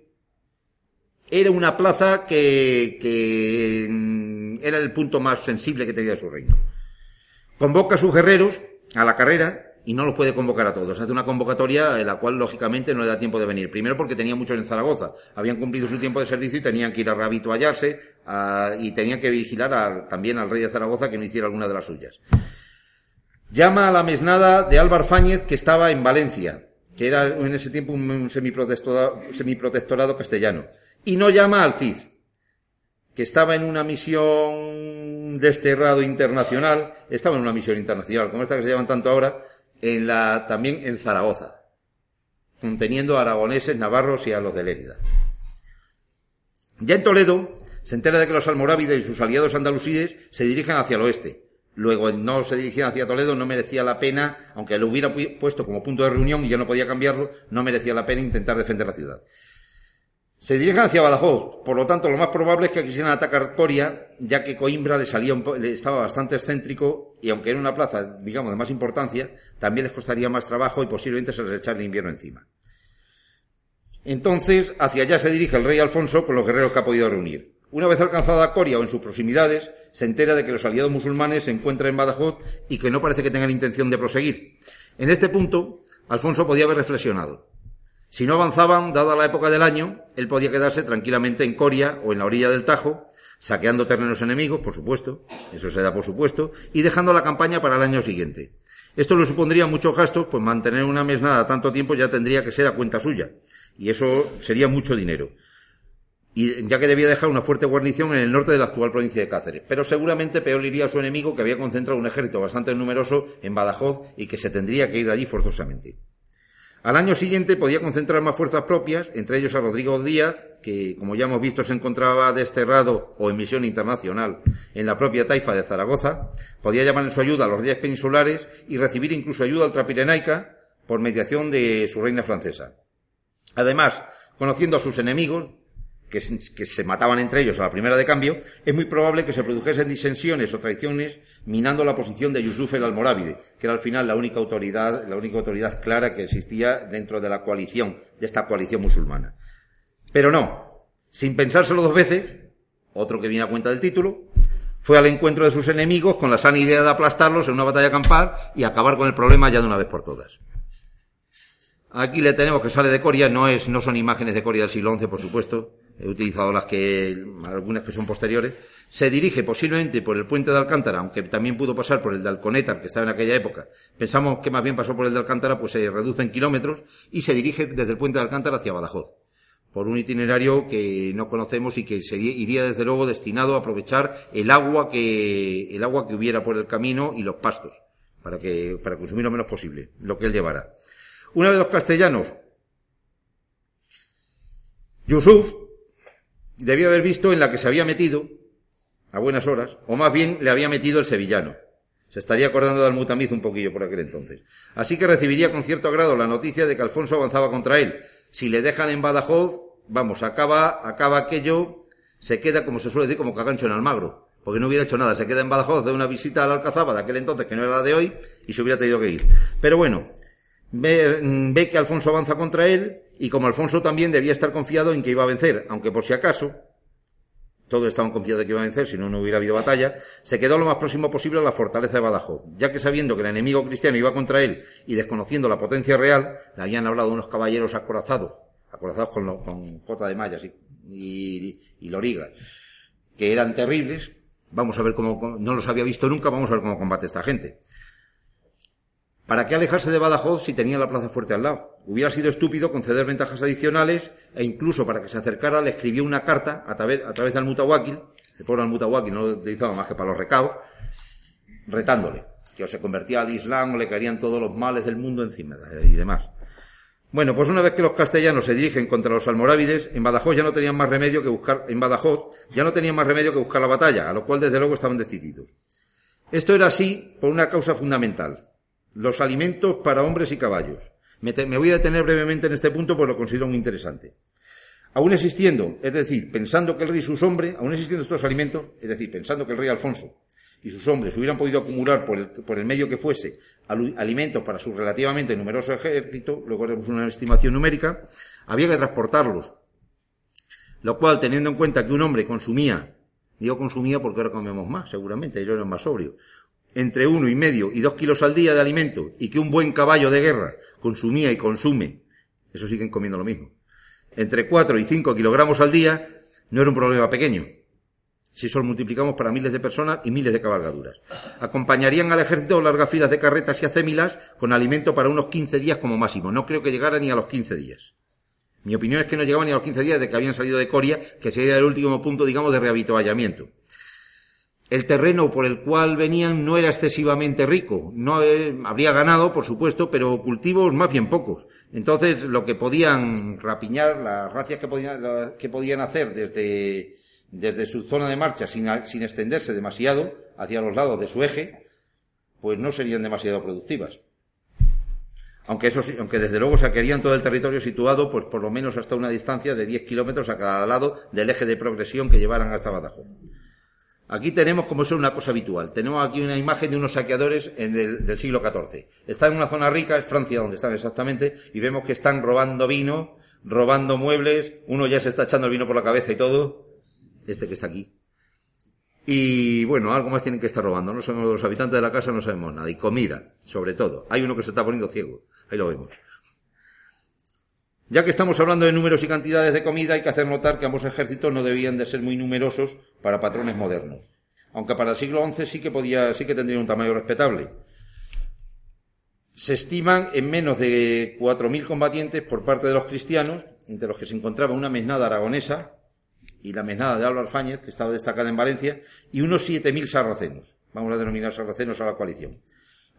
era una plaza que, que mm, era el punto más sensible que tenía su reino. Convoca a sus guerreros a la carrera, y no los puede convocar a todos. Hace una convocatoria en la cual, lógicamente, no le da tiempo de venir. Primero porque tenía muchos en Zaragoza. Habían cumplido su tiempo de servicio y tenían que ir a rehabituallarse y tenían que vigilar también al rey de Zaragoza que no hiciera alguna de las suyas. Llama a la mesnada de Álvar Fáñez que estaba en Valencia, que era en ese tiempo un semiprotectorado, castellano. Y no llama al Cid, que estaba en una misión desterrado internacional, estaba en una misión internacional, como esta que se llaman tanto ahora, en la, también en Zaragoza, conteniendo a aragoneses, navarros y a los de Lérida. Ya en Toledo se entera de que los almorávides y sus aliados andalusíes se dirigen hacia el oeste. Luego no se dirigían hacia Toledo, no merecía la pena, aunque lo hubiera puesto como punto de reunión y ya no podía cambiarlo, no merecía la pena intentar defender la ciudad. Se dirigen hacia Badajoz, por lo tanto lo más probable es que quisieran atacar Coria, ya que Coimbra le salía le estaba bastante excéntrico y aunque era una plaza, digamos, de más importancia, también les costaría más trabajo y posiblemente se les echara el invierno encima. Entonces, hacia allá se dirige el rey Alfonso con los guerreros que ha podido reunir. Una vez alcanzada Coria o en sus proximidades, se entera de que los aliados musulmanes se encuentran en Badajoz y que no parece que tengan intención de proseguir. En este punto, Alfonso podía haber reflexionado. Si no avanzaban, dada la época del año, él podía quedarse tranquilamente en Coria o en la orilla del Tajo, saqueando terrenos enemigos, por supuesto, eso se da por supuesto, y dejando la campaña para el año siguiente. Esto le supondría muchos gastos, pues mantener una mesnada tanto tiempo ya tendría que ser a cuenta suya, y eso sería mucho dinero. Y ya que debía dejar una fuerte guarnición en el norte de la actual provincia de Cáceres. Pero seguramente peor iría a su enemigo que había concentrado un ejército bastante numeroso en Badajoz y que se tendría que ir allí forzosamente. Al año siguiente podía concentrar más fuerzas propias, entre ellos a Rodrigo Díaz, que como ya hemos visto se encontraba desterrado o en misión internacional en la propia taifa de Zaragoza, podía llamar en su ayuda a los reyes peninsulares y recibir incluso ayuda ultrapirenaica por mediación de su reina francesa. Además, conociendo a sus enemigos, que, se mataban entre ellos a la primera de cambio, es muy probable que se produjesen disensiones o traiciones minando la posición de Yusuf el Almorávide, que era al final la única autoridad, la única autoridad clara que existía dentro de la coalición, de esta coalición musulmana. Pero no, sin pensárselo dos veces, otro que viene a cuenta del título, fue al encuentro de sus enemigos con la sana idea de aplastarlos en una batalla campal y acabar con el problema ya de una vez por todas. Aquí le tenemos que sale de Coria, no es, no son imágenes de Coria del siglo XI, por supuesto, he utilizado las que, algunas que son posteriores, se dirige posiblemente por el puente de Alcántara, aunque también pudo pasar por el de Alconétar, que estaba en aquella época. Pensamos que más bien pasó por el de Alcántara, pues se reduce en kilómetros y se dirige desde el puente de Alcántara hacia Badajoz, por un itinerario que no conocemos y que sería, iría desde luego destinado a aprovechar el agua que, el agua que hubiera por el camino y los pastos, para que, para consumir lo menos posible, lo que él llevara. Una vez los castellanos, Yusuf, debía haber visto en la que se había metido, a buenas horas, o más bien le había metido el sevillano. Se estaría acordando del mutamiz un poquillo por aquel entonces. Así que recibiría con cierto agrado la noticia de que Alfonso avanzaba contra él. Si le dejan en Badajoz, vamos, acaba, acaba aquello, se queda, como se suele decir, como cagancho en Almagro. Porque no hubiera hecho nada. Se queda en Badajoz de una visita a la Alcazaba de aquel entonces, que no era la de hoy, y se hubiera tenido que ir. Pero bueno, ve, ve que Alfonso avanza contra él, y como Alfonso también debía estar confiado en que iba a vencer, aunque por si acaso, todos estaban confiados de que iba a vencer, si no, no hubiera habido batalla, se quedó lo más próximo posible a la fortaleza de Badajoz, ya que sabiendo que el enemigo cristiano iba contra él y desconociendo la potencia real, le habían hablado unos caballeros acorazados, acorazados con, cota de mallas y, y, y lorigas, que eran terribles, vamos a ver cómo, no los había visto nunca, vamos a ver cómo combate esta gente. ¿Para qué alejarse de Badajoz si tenía la plaza fuerte al lado? Hubiera sido estúpido conceder ventajas adicionales e incluso para que se acercara le escribió una carta a través, a través del Mutawakil, el pobre Mutawakil no lo utilizaba más que para los recados, retándole que o se convertía al Islam o le caerían todos los males del mundo encima y demás. Bueno, pues una vez que los castellanos se dirigen contra los almorávides, en Badajoz ya no tenían más remedio que buscar, en Badajoz ya no tenían más remedio que buscar la batalla, a lo cual desde luego estaban decididos. Esto era así por una causa fundamental los alimentos para hombres y caballos. Me, voy a detener brevemente en este punto porque lo considero muy interesante. Aún existiendo, es decir, pensando que el rey y sus hombres, aún existiendo estos alimentos, es decir, pensando que el rey Alfonso y sus hombres hubieran podido acumular por el, por el medio que fuese alimentos para su relativamente numeroso ejército, luego haremos una estimación numérica, había que transportarlos. Lo cual, teniendo en cuenta que un hombre consumía, digo consumía porque ahora comemos más, seguramente, ellos eran más sobrios, entre uno y medio y dos kilos al día de alimento y que un buen caballo de guerra consumía y consume, eso siguen comiendo lo mismo, entre cuatro y cinco kilogramos al día, no era un problema pequeño. Si eso lo multiplicamos para miles de personas y miles de cabalgaduras. Acompañarían al ejército largas filas de carretas y acémilas con alimento para unos 15 días como máximo. No creo que llegara ni a los 15 días. Mi opinión es que no llegaban ni a los 15 días de que habían salido de Coria, que sería el último punto, digamos, de rehabituallamiento el terreno por el cual venían no era excesivamente rico. No eh, habría ganado, por supuesto, pero cultivos más bien pocos. Entonces, lo que podían rapiñar, las racias que podían, que podían hacer desde, desde su zona de marcha sin, extenderse demasiado hacia los lados de su eje, pues no serían demasiado productivas. Aunque eso aunque desde luego saquearían todo el territorio situado, pues por lo menos hasta una distancia de 10 kilómetros a cada lado del eje de progresión que llevaran hasta Badajoz. Aquí tenemos como es una cosa habitual. Tenemos aquí una imagen de unos saqueadores en del siglo XIV. Están en una zona rica, es Francia donde están exactamente, y vemos que están robando vino, robando muebles, uno ya se está echando el vino por la cabeza y todo, este que está aquí. Y bueno, algo más tienen que estar robando. No somos los habitantes de la casa, no sabemos nada. Y comida, sobre todo. Hay uno que se está poniendo ciego. Ahí lo vemos. Ya que estamos hablando de números y cantidades de comida, hay que hacer notar que ambos ejércitos no debían de ser muy numerosos para patrones modernos. Aunque para el siglo XI sí que podía, sí que tendría un tamaño respetable. Se estiman en menos de 4.000 combatientes por parte de los cristianos, entre los que se encontraba una mesnada aragonesa y la mesnada de Álvaro Fáñez, que estaba destacada en Valencia, y unos 7.000 sarracenos. Vamos a denominar sarracenos a la coalición.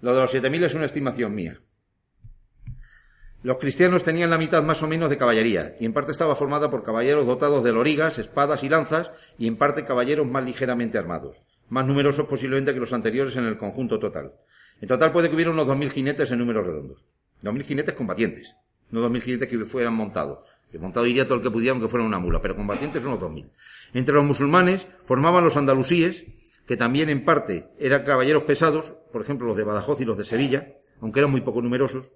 Lo de los 7.000 es una estimación mía. Los cristianos tenían la mitad más o menos de caballería, y en parte estaba formada por caballeros dotados de lorigas, espadas y lanzas, y en parte caballeros más ligeramente armados, más numerosos posiblemente que los anteriores en el conjunto total. En total puede que hubiera unos 2.000 jinetes en números redondos. 2.000 jinetes combatientes, no 2.000 jinetes que fueran montados. Que montado iría todo el que pudiera aunque fuera una mula, pero combatientes unos 2.000. Entre los musulmanes formaban los andalusíes, que también en parte eran caballeros pesados, por ejemplo los de Badajoz y los de Sevilla, aunque eran muy poco numerosos,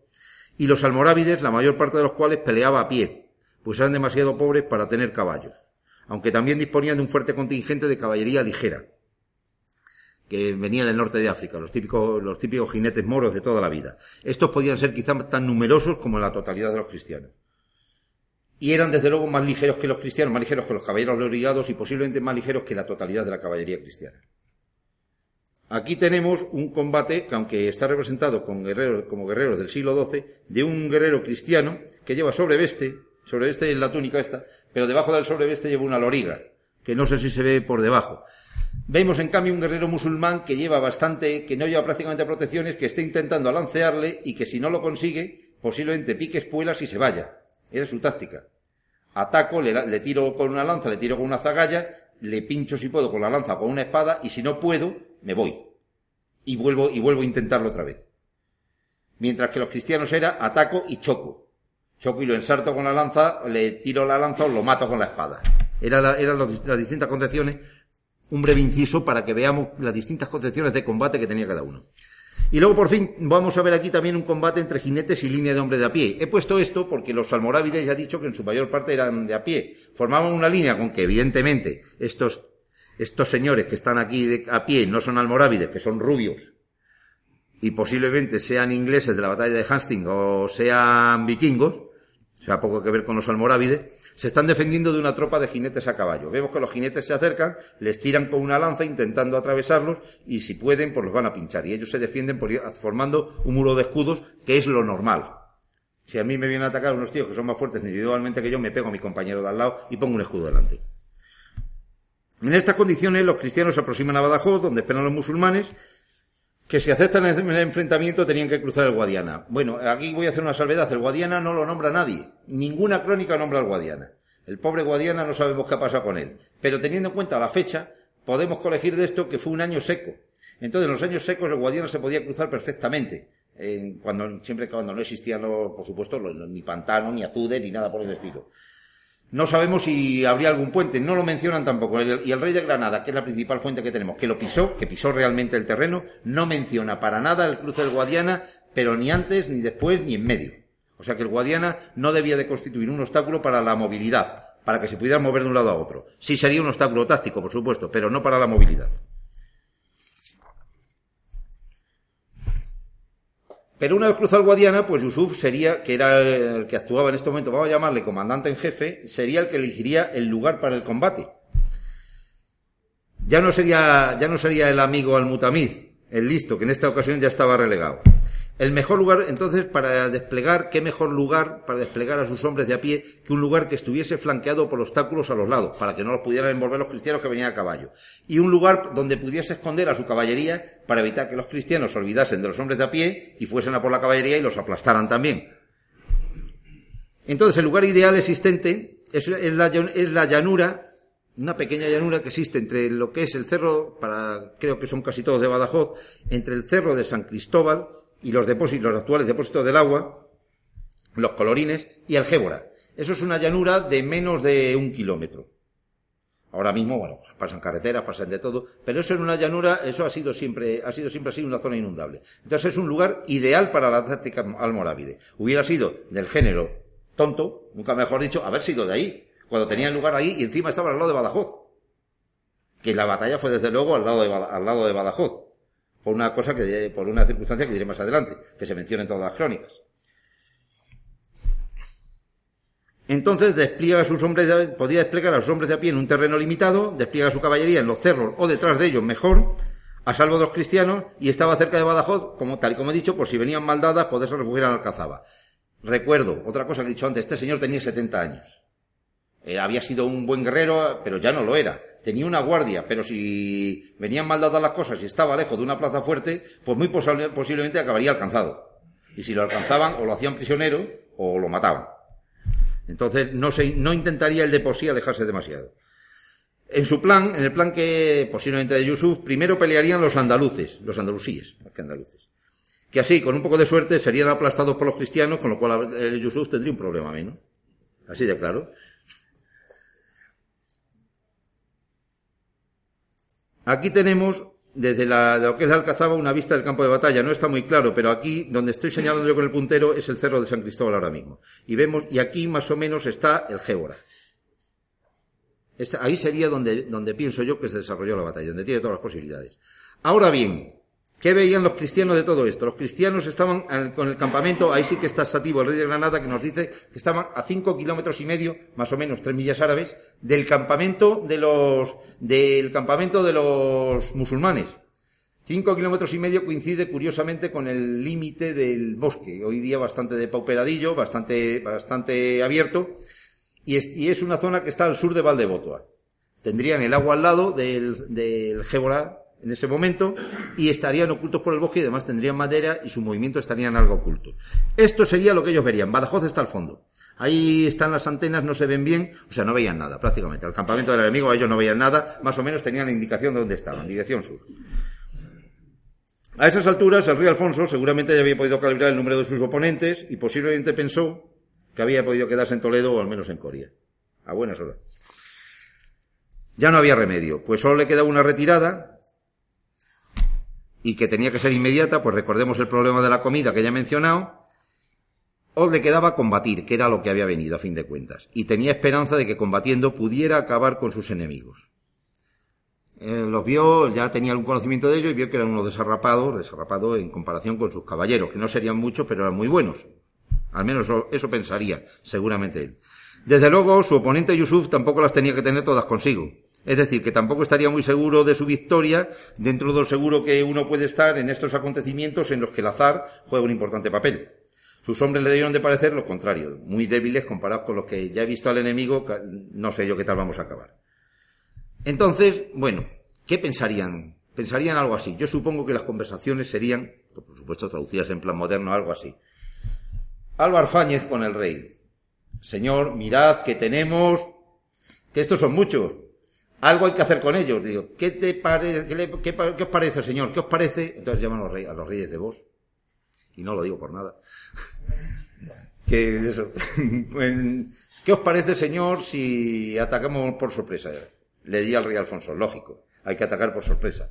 y los almorávides, la mayor parte de los cuales peleaba a pie, pues eran demasiado pobres para tener caballos, aunque también disponían de un fuerte contingente de caballería ligera, que venía del norte de África, los típicos, los típicos jinetes moros de toda la vida. Estos podían ser quizá tan numerosos como la totalidad de los cristianos. Y eran desde luego más ligeros que los cristianos, más ligeros que los caballeros obligados y posiblemente más ligeros que la totalidad de la caballería cristiana. Aquí tenemos un combate que, aunque está representado con guerreros, como guerreros del siglo XII, de un guerrero cristiano que lleva sobreveste, sobreveste es la túnica esta, pero debajo del sobreveste lleva una loriga, que no sé si se ve por debajo. Vemos en cambio un guerrero musulmán que lleva bastante, que no lleva prácticamente protecciones, que está intentando alancearle y que si no lo consigue, posiblemente pique espuelas y se vaya. Era su táctica. Ataco, le, le tiro con una lanza, le tiro con una zagalla, le pincho si puedo con la lanza o con una espada y si no puedo, me voy. Y vuelvo, y vuelvo a intentarlo otra vez. Mientras que los cristianos era ataco y choco. Choco y lo ensarto con la lanza, le tiro la lanza o lo mato con la espada. Era eran las distintas concepciones, un breve inciso para que veamos las distintas concepciones de combate que tenía cada uno. Y luego, por fin, vamos a ver aquí también un combate entre jinetes y línea de hombre de a pie. He puesto esto porque los almorávides ya he dicho que en su mayor parte eran de a pie. Formaban una línea con que, evidentemente, estos, estos señores que están aquí de, a pie no son almorávides, que son rubios, y posiblemente sean ingleses de la batalla de Hastings o sean vikingos, o sea, poco que ver con los almorávides, se están defendiendo de una tropa de jinetes a caballo. Vemos que los jinetes se acercan, les tiran con una lanza intentando atravesarlos y si pueden, pues los van a pinchar. Y ellos se defienden formando un muro de escudos, que es lo normal. Si a mí me vienen a atacar unos tíos que son más fuertes individualmente que yo, me pego a mi compañero de al lado y pongo un escudo delante. En estas condiciones, los cristianos se aproximan a Badajoz, donde esperan los musulmanes, que si aceptan el enfrentamiento tenían que cruzar el Guadiana. Bueno, aquí voy a hacer una salvedad. El Guadiana no lo nombra nadie. Ninguna crónica nombra al Guadiana. El pobre Guadiana no sabemos qué ha pasado con él. Pero teniendo en cuenta la fecha, podemos colegir de esto que fue un año seco. Entonces, en los años secos el Guadiana se podía cruzar perfectamente. cuando, siempre cuando no existían, por supuesto, ni pantano, ni azude, ni nada por el estilo. No sabemos si habría algún puente, no lo mencionan tampoco. Y el rey de Granada, que es la principal fuente que tenemos, que lo pisó, que pisó realmente el terreno, no menciona para nada el cruce del Guadiana, pero ni antes, ni después, ni en medio. O sea que el Guadiana no debía de constituir un obstáculo para la movilidad, para que se pudiera mover de un lado a otro. Sí sería un obstáculo táctico, por supuesto, pero no para la movilidad. Pero una vez cruzado el Guadiana, pues Yusuf sería, que era el que actuaba en este momento, vamos a llamarle comandante en jefe, sería el que elegiría el lugar para el combate. Ya no sería, ya no sería el amigo al-Mutamid, el listo, que en esta ocasión ya estaba relegado. El mejor lugar, entonces, para desplegar, qué mejor lugar para desplegar a sus hombres de a pie que un lugar que estuviese flanqueado por obstáculos a los lados, para que no los pudieran envolver los cristianos que venían a caballo. Y un lugar donde pudiese esconder a su caballería para evitar que los cristianos se olvidasen de los hombres de a pie y fuesen a por la caballería y los aplastaran también. Entonces, el lugar ideal existente es, la, es la llanura una pequeña llanura que existe entre lo que es el cerro, para, creo que son casi todos de Badajoz, entre el cerro de San Cristóbal y los depósitos, los actuales depósitos del agua, los colorines y el Gébora. Eso es una llanura de menos de un kilómetro. Ahora mismo, bueno, pasan carreteras, pasan de todo, pero eso en una llanura, eso ha sido siempre, ha sido siempre así una zona inundable. Entonces es un lugar ideal para la táctica almorávide. Hubiera sido del género tonto, nunca mejor dicho, haber sido de ahí, cuando tenía lugar ahí y encima estaba al lado de Badajoz. Que la batalla fue desde luego al lado de, al lado de Badajoz por una cosa que, por una circunstancia que diré más adelante, que se menciona en todas las crónicas. Entonces despliega a sus hombres, podía desplegar a sus hombres de a pie en un terreno limitado, despliega su caballería en los cerros o detrás de ellos mejor, a salvo de los cristianos, y estaba cerca de Badajoz, como, tal y como he dicho, por si venían maldadas, poderse refugiar en Alcazaba. Recuerdo, otra cosa que he dicho antes, este señor tenía 70 años. Eh, había sido un buen guerrero, pero ya no lo era. Tenía una guardia, pero si venían mal dadas las cosas y estaba lejos de una plaza fuerte, pues muy posible- posiblemente acabaría alcanzado. Y si lo alcanzaban, o lo hacían prisionero, o lo mataban. Entonces, no, se, no intentaría el de por sí alejarse demasiado. En su plan, en el plan que posiblemente de Yusuf, primero pelearían los andaluces, los andalusíes, más que andaluces. Que así, con un poco de suerte, serían aplastados por los cristianos, con lo cual el Yusuf tendría un problema menos. Así de claro. Aquí tenemos, desde la, de lo que es Alcazaba, una vista del campo de batalla. No está muy claro, pero aquí, donde estoy señalando yo con el puntero, es el cerro de San Cristóbal ahora mismo. Y vemos, y aquí más o menos está el Gébora. Ahí sería donde, donde pienso yo que se desarrolló la batalla, donde tiene todas las posibilidades. Ahora bien, ¿qué veían los cristianos de todo esto? Los cristianos estaban con el campamento, ahí sí que está Sativo, el rey de Granada, que nos dice que estaban a cinco kilómetros y medio, más o menos tres millas árabes, del campamento de los, del campamento de los musulmanes. Cinco kilómetros y medio coincide curiosamente con el límite del bosque, hoy día bastante depauperadillo, bastante, bastante abierto, y es, una zona que está al sur de Valdebotoa. Tendrían el agua al lado del, del en ese momento y estarían ocultos por el bosque y además tendrían madera y su movimiento estarían algo ocultos. Esto sería lo que ellos verían. Badajoz está al fondo. Ahí están las antenas, no se ven bien, o sea, no veían nada prácticamente. Al campamento del enemigo ellos no veían nada, más o menos tenían la indicación de dónde estaban, dirección sur. A esas alturas, el rey Alfonso seguramente ya había podido calibrar el número de sus oponentes y posiblemente pensó que había podido quedarse en Toledo o al menos en Coria. A buenas horas. Ya no había remedio, pues solo le quedaba una retirada y que tenía que ser inmediata, pues recordemos el problema de la comida que ya he mencionado, o le quedaba combatir, que era lo que había venido a fin de cuentas, y tenía esperanza de que combatiendo pudiera acabar con sus enemigos. Eh, los vio, ya tenía algún conocimiento de ellos y vio que eran unos desarrapados, desarrapados en comparación con sus caballeros, que no serían muchos, pero eran muy buenos. Al menos eso, eso pensaría, seguramente él. Desde luego, su oponente Yusuf tampoco las tenía que tener todas consigo. Es decir, que tampoco estaría muy seguro de su victoria dentro de lo seguro que uno puede estar en estos acontecimientos en los que el azar juega un importante papel. Sus hombres le debieron de parecer lo contrario, muy débiles comparados con los que ya he visto al enemigo, no sé yo qué tal vamos a acabar. Entonces, bueno, ¿qué pensarían? Pensarían algo así. Yo supongo que las conversaciones serían, por supuesto traducidas en plan moderno, algo así. Álvar Fáñez con el rey. Señor, mirad que tenemos, que estos son muchos. Algo hay que hacer con ellos. Digo, ¿qué te parece, qué, qué qué os parece, señor? ¿Qué os parece? Entonces llaman a los, reyes, a los reyes de vos. Y no lo digo por nada. (laughs) que eso. (laughs) ¿Qué os parece, señor, si atacamos por sorpresa? Le di al rey Alfonso, lógico. Hay que atacar por sorpresa.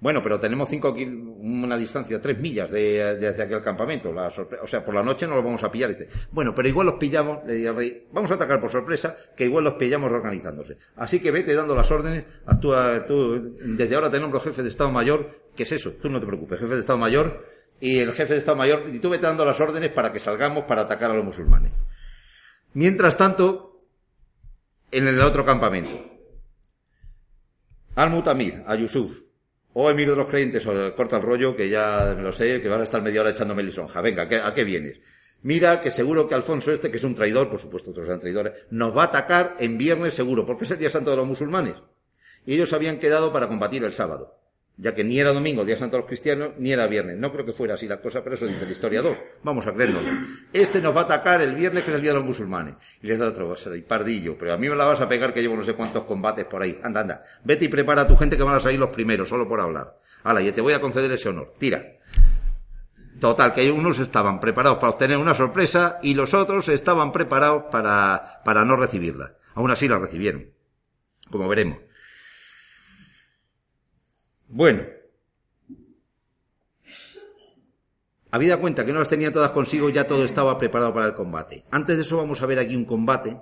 Bueno, pero tenemos cinco una distancia, tres millas de, de hacia aquel campamento. La o sea, por la noche no los vamos a pillar. Dice, bueno, pero igual los pillamos, le di al rey, vamos a atacar por sorpresa, que igual los pillamos organizándose. Así que vete dando las órdenes, actúa tú, desde ahora te nombro jefe de Estado Mayor, ¿qué es eso? Tú no te preocupes, jefe de Estado Mayor, y el jefe de Estado Mayor, y tú vete dando las órdenes para que salgamos para atacar a los musulmanes. Mientras tanto, en el otro campamento, Al-Mutamid, a Yusuf, o Emir de los Creyentes, o corta el rollo, que ya lo sé, que vas a estar media hora echándome lisonja. Venga, ¿a qué, ¿a qué vienes? Mira que seguro que Alfonso este, que es un traidor, por supuesto otros eran traidores, nos va a atacar en viernes seguro, porque es el día santo de los musulmanes. Y ellos habían quedado para combatir el sábado, ya que ni era domingo, día santo de los cristianos, ni era viernes. No creo que fuera así la cosa, pero eso dice el historiador. Vamos a creerlo. Este nos va a atacar el viernes, que es el día de los musulmanes. Y le da otro, va a pardillo, pero a mí me la vas a pegar que llevo no sé cuántos combates por ahí. Anda, anda. Vete y prepara a tu gente que van a salir los primeros, solo por hablar. Hala, y te voy a conceder ese honor. Tira. Total, que unos estaban preparados para obtener una sorpresa y los otros estaban preparados para, para no recibirla. Aún así la recibieron. Como veremos. Bueno. Habida cuenta que no las tenía todas consigo, ya todo estaba preparado para el combate. Antes de eso vamos a ver aquí un combate,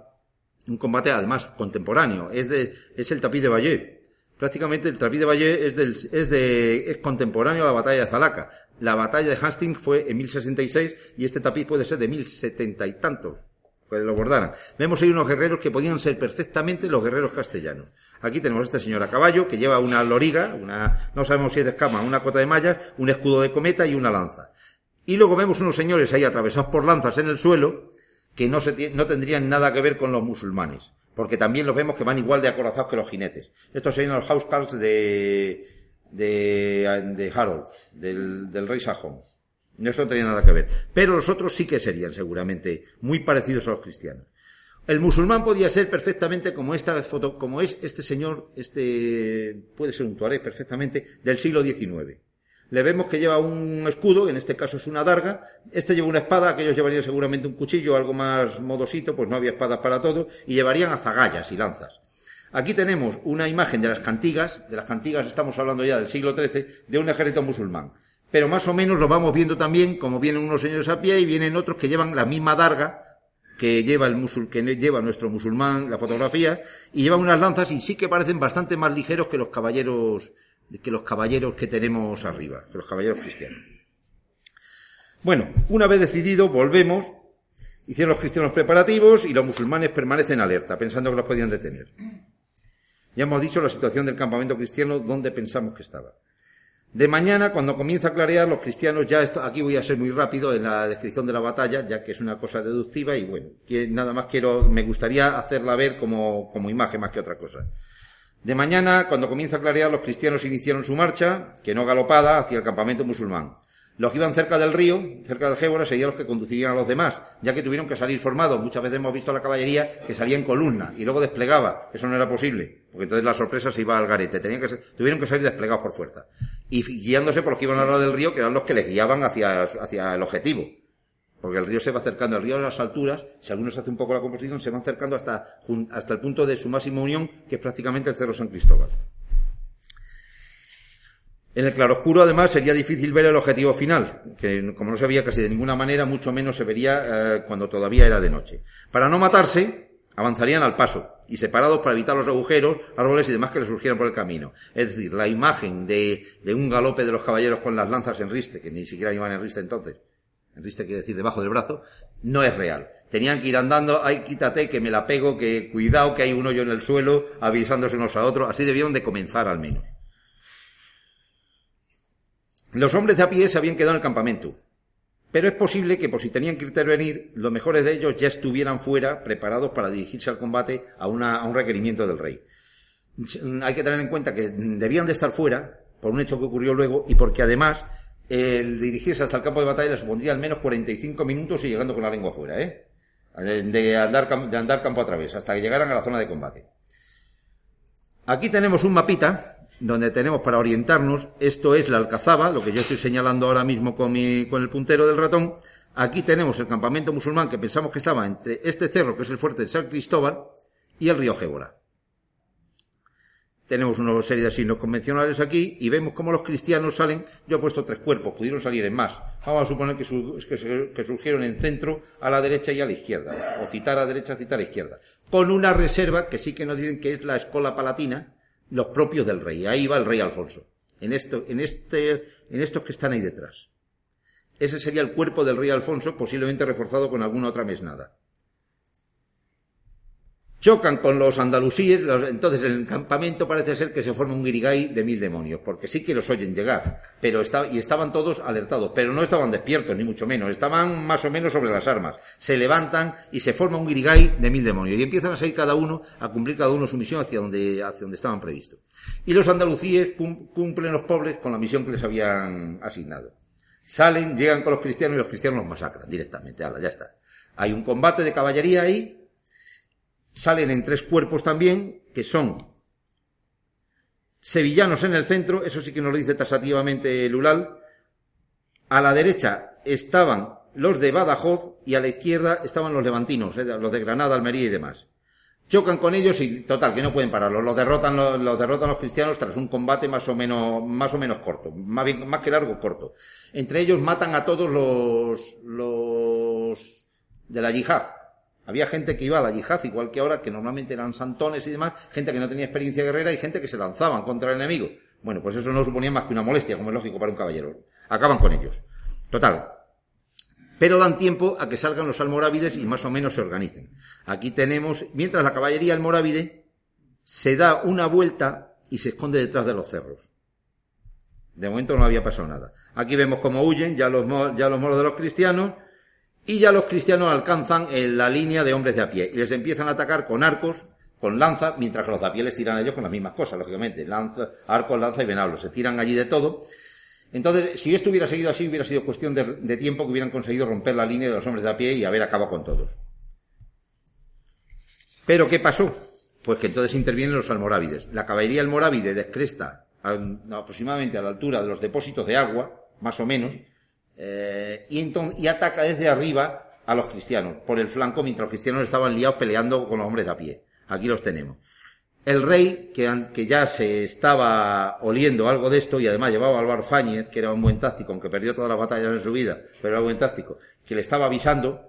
un combate además contemporáneo. Es de, es el tapiz de Valle. Prácticamente el tapiz de Valle es del, es de, es contemporáneo a la batalla de Zalaca. La batalla de Hastings fue en 1066 y este tapiz puede ser de 1070 y tantos. que lo bordaran. Vemos ahí unos guerreros que podían ser perfectamente los guerreros castellanos. Aquí tenemos a este señor a caballo que lleva una loriga, una, no sabemos si es de escama, una cota de mallas, un escudo de cometa y una lanza. Y luego vemos unos señores ahí atravesados por lanzas en el suelo que no, se, no tendrían nada que ver con los musulmanes. Porque también los vemos que van igual de acorazados que los jinetes. Estos serían los housecarls de, de, de Harold, del, del rey sajón. Esto no tenía nada que ver. Pero los otros sí que serían seguramente muy parecidos a los cristianos. El musulmán podía ser perfectamente como esta foto, como es este señor, este puede ser un tuareg perfectamente del siglo XIX. Le vemos que lleva un escudo, en este caso es una darga. Este lleva una espada, aquellos llevarían seguramente un cuchillo, algo más modosito, pues no había espadas para todo, y llevarían azagallas y lanzas. Aquí tenemos una imagen de las cantigas, de las cantigas estamos hablando ya del siglo XIII, de un ejército musulmán pero más o menos lo vamos viendo también, como vienen unos señores a pie y vienen otros que llevan la misma darga que lleva el musul, que lleva nuestro musulmán, la fotografía, y llevan unas lanzas y sí que parecen bastante más ligeros que los caballeros, que los caballeros que tenemos arriba, que los caballeros cristianos. Bueno, una vez decidido, volvemos, hicieron los cristianos preparativos y los musulmanes permanecen alerta, pensando que los podían detener. Ya hemos dicho la situación del campamento cristiano donde pensamos que estaba. De mañana, cuando comienza a clarear, los cristianos ya, aquí voy a ser muy rápido en la descripción de la batalla, ya que es una cosa deductiva y bueno, nada más quiero, me gustaría hacerla ver como, como imagen más que otra cosa. De mañana, cuando comienza a clarear, los cristianos iniciaron su marcha, que no galopada, hacia el campamento musulmán. Los que iban cerca del río, cerca del Gébora, serían los que conducirían a los demás, ya que tuvieron que salir formados. Muchas veces hemos visto a la caballería que salía en columna y luego desplegaba. Eso no era posible, porque entonces la sorpresa se iba al garete. Tenían que tuvieron que salir desplegados por fuerza. Y guiándose por los que iban al lado del río, que eran los que les guiaban hacia, hacia el objetivo. Porque el río se va acercando, el río a las alturas, si algunos hace un poco la composición, se va acercando hasta, hasta el punto de su máxima unión, que es prácticamente el Cerro San Cristóbal. En el claroscuro, además, sería difícil ver el objetivo final, que como no se veía casi de ninguna manera, mucho menos se vería eh, cuando todavía era de noche. Para no matarse, avanzarían al paso y separados para evitar los agujeros, árboles y demás que les surgieran por el camino. Es decir, la imagen de, de un galope de los caballeros con las lanzas en riste, que ni siquiera iban en riste entonces, en riste quiere decir debajo del brazo, no es real. Tenían que ir andando, ay, quítate, que me la pego, que cuidado, que hay un hoyo en el suelo, avisándose unos a otros, así debieron de comenzar al menos. Los hombres de a pie se habían quedado en el campamento, pero es posible que, por si tenían que intervenir, los mejores de ellos ya estuvieran fuera, preparados para dirigirse al combate a, a un requerimiento del rey. Hay que tener en cuenta que debían de estar fuera, por un hecho que ocurrió luego, y porque además el dirigirse hasta el campo de batalla supondría al menos 45 minutos y llegando con la lengua fuera, ¿eh? De andar, de andar campo a través, hasta que llegaran a la zona de combate. Aquí tenemos un mapita donde tenemos para orientarnos, esto es la Alcazaba, lo que yo estoy señalando ahora mismo con, mi, con el puntero del ratón. Aquí tenemos el campamento musulmán que pensamos que estaba entre este cerro, que es el fuerte de San Cristóbal, y el río Gébora. Tenemos una serie de signos convencionales aquí y vemos cómo los cristianos salen. Yo he puesto tres cuerpos, pudieron salir en más. Vamos a suponer que, surgieron en centro, a la derecha y a la izquierda. O citar a derecha, citar a izquierda. Con una reserva que sí que nos dicen que es la escola palatina, los propios del rey. Ahí va el rey Alfonso. En esto, en este, en estos que están ahí detrás. Ese sería el cuerpo del rey Alfonso, posiblemente reforzado con alguna otra mesnada chocan con los andalusíes, entonces en el campamento parece ser que se forma un guirigay de mil demonios, porque sí que los oyen llegar, pero y estaban todos alertados, pero no estaban despiertos, ni mucho menos, estaban más o menos sobre las armas, se levantan y se forma un guirigay de mil demonios, y empiezan a salir cada uno, a cumplir cada uno su misión hacia donde, hacia donde estaban previstos. Y los andalucíes cumplen los pobres con la misión que les habían asignado. Salen, llegan con los cristianos y los cristianos los masacran directamente, ya está. Hay un combate de caballería ahí, salen en tres cuerpos también, que son sevillanos en el centro, eso sí que nos lo dice tasativamente Lulal. A la derecha estaban los de Badajoz y a la izquierda estaban los levantinos, eh, los de Granada, Almería y demás. Chocan con ellos y total, que no pueden pararlos. Los derrotan, los, derrotan los cristianos tras un combate más o menos, más o menos corto. Más, bien, más que largo, corto. Entre ellos matan a todos los, los de la yihad había gente que iba a la yihad, igual que ahora, que normalmente eran santones y demás, gente que no tenía experiencia guerrera y gente que se lanzaban contra el enemigo. Bueno, pues eso no suponía más que una molestia, como es lógico para un caballero. Acaban con ellos. Total. pero dan tiempo a que salgan los almorávides y más o menos se organicen. Aquí tenemos, mientras la caballería almorávide se da una vuelta y se esconde detrás de los cerros. De momento no había pasado nada. Aquí vemos cómo huyen ya los, ya los moros de los cristianos y ya los cristianos alcanzan en la línea de hombres de a pie y les empiezan a atacar con arcos, con lanza, mientras que los de a pie les tiran a ellos con las mismas cosas, lógicamente, lanza, arcos, lanza y venablos. Se tiran allí de todo. Entonces, si esto hubiera seguido así, hubiera sido cuestión de, de tiempo que hubieran conseguido romper la línea de los hombres de a pie y haber acabado con todos. Pero, ¿qué pasó? Pues que entonces intervienen los almorávides. La caballería almorávide descresta aproximadamente a la altura de los depósitos de agua, más o menos, eh, y, entonces, y ataca desde arriba a los cristianos, por el flanco, mientras los cristianos estaban liados peleando con los hombres de a pie. Aquí los tenemos. El rey, que, ya se estaba oliendo algo de esto, y además llevaba a Álvaro Fáñez, que era un buen táctico, aunque perdió todas las batallas en su vida, pero era un buen táctico, que le estaba avisando,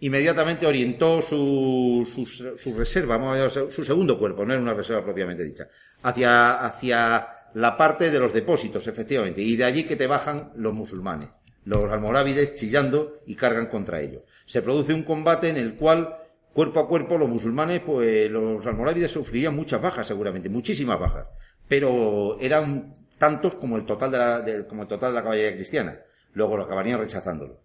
inmediatamente orientó su, su, su reserva, vamos a su segundo cuerpo, no era una reserva propiamente dicha, hacia, hacia la parte de los depósitos, efectivamente, y de allí que te bajan los musulmanes, los almorávides chillando y cargan contra ellos. Se produce un combate en el cual, cuerpo a cuerpo, los musulmanes, pues los almorávides sufrirían muchas bajas seguramente, muchísimas bajas, pero eran tantos como el total de la, como el total de la caballería cristiana. Luego lo acabarían rechazándolo.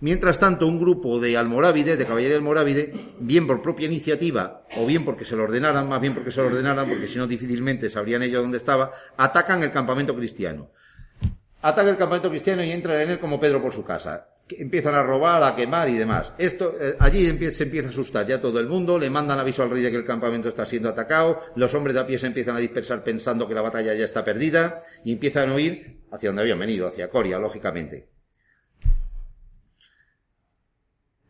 Mientras tanto, un grupo de almorávides, de caballería almorávide, bien por propia iniciativa o bien porque se lo ordenaran, más bien porque se lo ordenaran, porque si no difícilmente sabrían ellos dónde estaba, atacan el campamento cristiano. Atacan el campamento cristiano y entran en él como Pedro por su casa. Empiezan a robar, a quemar y demás. Esto, eh, allí se empieza a asustar ya todo el mundo, le mandan aviso al rey de que el campamento está siendo atacado, los hombres de a pie se empiezan a dispersar pensando que la batalla ya está perdida y empiezan a huir hacia donde habían venido, hacia Coria, lógicamente.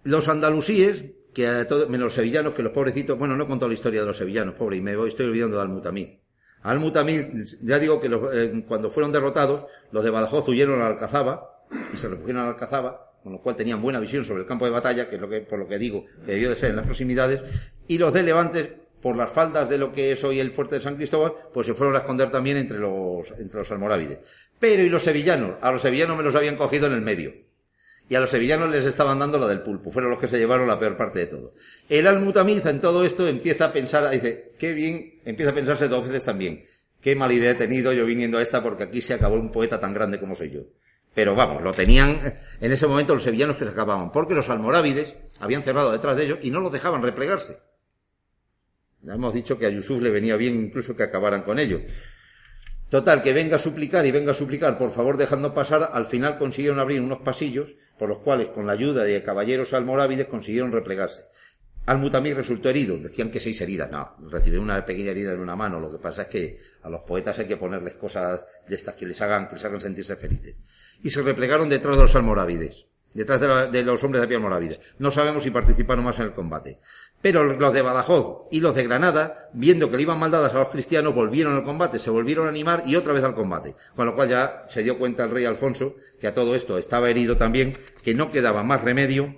Los andalusíes, que a todos, menos los sevillanos, que los pobrecitos, bueno, no he contado la historia de los sevillanos, pobre, y me voy, estoy olvidando de Al-Mutamid. Al-Mutamid, ya digo que eh, cuando fueron derrotados, los de Badajoz huyeron a Alcazaba, y se refugiaron a Alcazaba, con lo cual tenían buena visión sobre el campo de batalla, que es lo que, por lo que digo, que debió de ser en las proximidades, y los de Levantes, por las faldas de lo que es hoy el fuerte de San Cristóbal, pues se fueron a esconder también entre los, entre los almorávides. Pero, ¿y los sevillanos? A los sevillanos me los habían cogido en el medio y a los sevillanos les estaban dando la del pulpo. Fueron los que se llevaron la peor parte de todo. El almutamiza en todo esto empieza a pensar, dice, qué bien, empieza a pensarse dos veces también. Qué mala idea he tenido yo viniendo a esta porque aquí se acabó un poeta tan grande como soy yo. Pero vamos, lo tenían en ese momento los sevillanos que se acababan, porque los almorávides habían cerrado detrás de ellos y no los dejaban replegarse. Ya hemos dicho que a Yusuf le venía bien incluso que acabaran con ellos. Total, que venga a suplicar y venga a suplicar, por favor dejando pasar, al final consiguieron abrir unos pasillos por los cuales, con la ayuda de caballeros almorávides, consiguieron replegarse. Al-Mutamir resultó herido, decían que seis heridas, no, recibió una pequeña herida en una mano, lo que pasa es que a los poetas hay que ponerles cosas de estas que les hagan, que les hagan sentirse felices. Y se replegaron detrás de los almorávides detrás de, los hombres de pie almorávides. No sabemos si participaron más en el combate. Pero los de Badajoz y los de Granada, viendo que le iban maldadas a los cristianos, volvieron al combate, se volvieron a animar y otra vez al combate. Con lo cual ya se dio cuenta el rey Alfonso, que a todo esto estaba herido también, que no quedaba más remedio.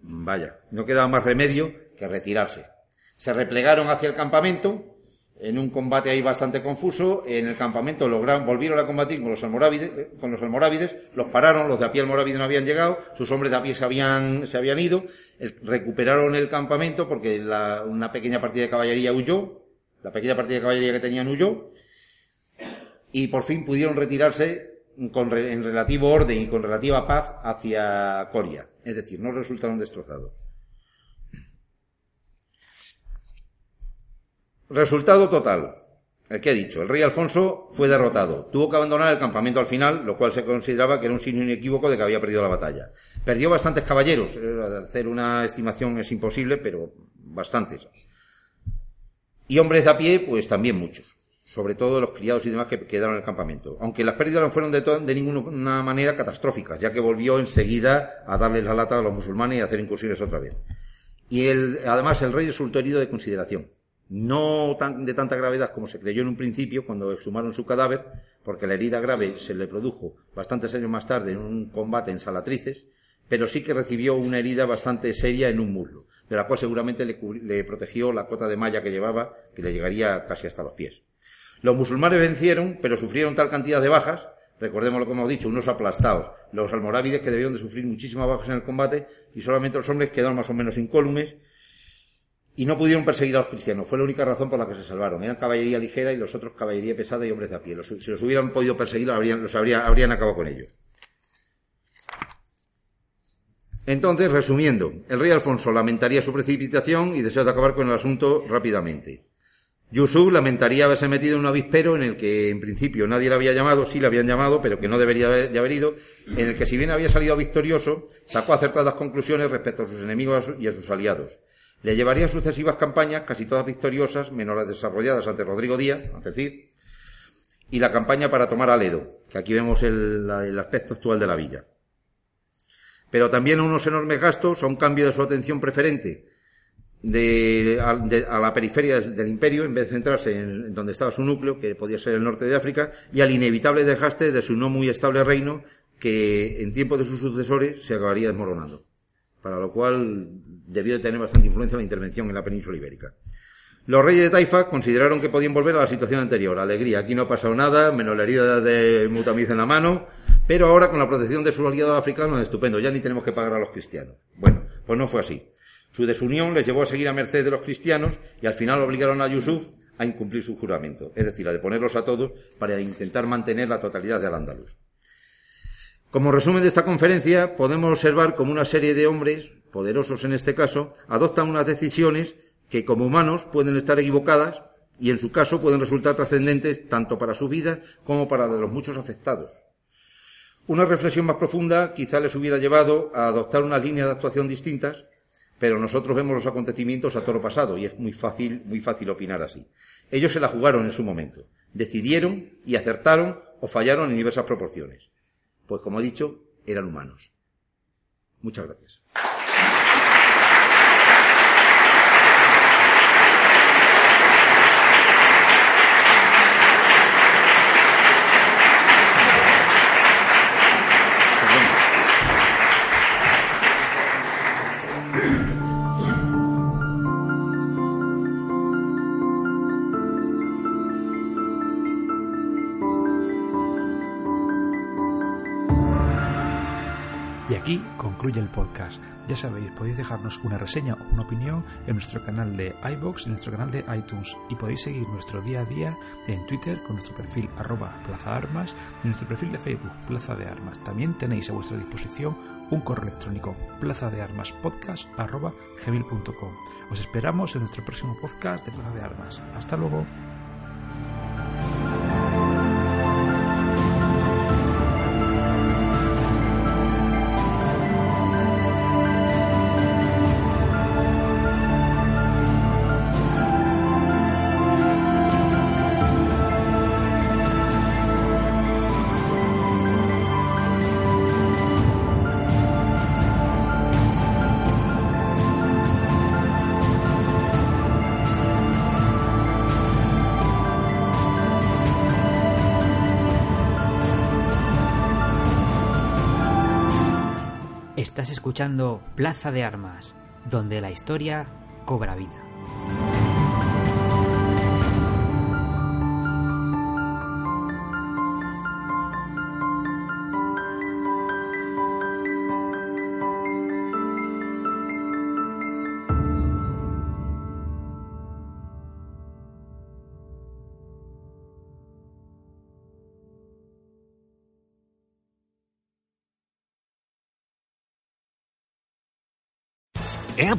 Vaya, no quedaba más remedio que retirarse. Se replegaron hacia el campamento, en un combate ahí bastante confuso, en el campamento lograron, volvieron a combatir con los almorávides, eh, con los los pararon, los de a pie almorávides no habían llegado, sus hombres de a pie se habían, se habían ido, recuperaron el campamento porque una pequeña partida de caballería huyó, la pequeña partida de caballería que tenían huyó, y por fin pudieron retirarse con, en relativo orden y con relativa paz hacia Coria, es decir, no resultaron destrozados. Resultado total. El que he dicho, el rey Alfonso fue derrotado. Tuvo que abandonar el campamento al final, lo cual se consideraba que era un signo inequívoco de que había perdido la batalla. Perdió bastantes caballeros. Hacer una estimación es imposible, pero bastantes. Y hombres de a pie, pues también muchos. Sobre todo los criados y demás que quedaron en el campamento. Aunque las pérdidas no fueron de, de ninguna manera catastróficas, ya que volvió enseguida a darles la lata a los musulmanes y a hacer incursiones otra vez. Y el, además el rey resultó herido de consideración no tan, de tanta gravedad como se creyó en un principio cuando exhumaron su cadáver, porque la herida grave se le produjo bastantes años más tarde en un combate en Salatrices, pero sí que recibió una herida bastante seria en un muslo, de la cual seguramente le, le protegió la cota de malla que llevaba, que le llegaría casi hasta los pies. Los musulmanes vencieron, pero sufrieron tal cantidad de bajas Recordemos lo que hemos dicho, unos aplastados, los almorávides que debieron de sufrir muchísimas bajas en el combate y solamente los hombres quedaron más o menos incólumes y no pudieron perseguir a los cristianos. Fue la única razón por la que se salvaron. Eran caballería ligera y los otros caballería pesada y hombres de a pie. si los hubieran podido perseguir, los habrían acabado con ellos. Entonces, resumiendo, el rey Alfonso lamentaría su precipitación y deseo de acabar con el asunto rápidamente. Yusuf lamentaría haberse metido en un avispero en el que en principio nadie le había llamado, sí le habían llamado, pero que no debería haber ido, en el que si bien había salido victorioso, sacó acertadas conclusiones respecto a sus enemigos y a sus aliados. Le llevaría sucesivas campañas, casi todas victoriosas, menos las desarrolladas ante Rodrigo Díaz, ante Cid, y la campaña para tomar Aledo, que aquí vemos el, el aspecto actual de la villa pero también a unos enormes gastos, a un cambio de su atención preferente de, a, la periferia del imperio, en vez de centrarse en, donde estaba su núcleo, que podía ser el norte de África, y al inevitable desgaste de su no muy estable reino, que en tiempo de sus sucesores se acabaría desmoronando. Para lo cual debió de tener bastante influencia la intervención en la península ibérica. Los reyes de Taifa consideraron que podían volver a la situación anterior. Alegría, aquí no ha pasado nada, menos la herida de Mutamiz en la mano, pero ahora con la protección de sus aliados africanos, estupendo, ya ni tenemos que pagar a los cristianos. Bueno, pues no fue así. Su desunión les llevó a seguir a merced de los cristianos y al final obligaron a Yusuf a incumplir su juramento, es decir, a deponerlos a todos para intentar mantener la totalidad de Al-Ándalus. Como resumen de esta conferencia, podemos observar cómo una serie de hombres, poderosos en este caso, adoptan unas decisiones que como humanos pueden estar equivocadas y en su caso pueden resultar trascendentes tanto para su vida como para la de los muchos afectados. Una reflexión más profunda quizá les hubiera llevado a adoptar unas líneas de actuación distintas, pero nosotros vemos los acontecimientos a toro pasado y es muy fácil, muy fácil opinar así. Ellos se la jugaron en su momento, decidieron y acertaron o fallaron en diversas proporciones. Pues como he dicho, eran humanos. Muchas gracias. Concluye el podcast. Ya sabéis, podéis dejarnos una reseña o una opinión en nuestro canal de iBox y en nuestro canal de iTunes. Y podéis seguir nuestro día a día en Twitter con nuestro perfil arroba Plaza Armas y nuestro perfil de Facebook Plaza de Armas. También tenéis a vuestra disposición un correo electrónico plaza de armas podcast arroba gmail.com. Os esperamos en nuestro próximo podcast de Plaza de Armas. Hasta luego. Escuchando Plaza de Armas, donde la historia cobra vida.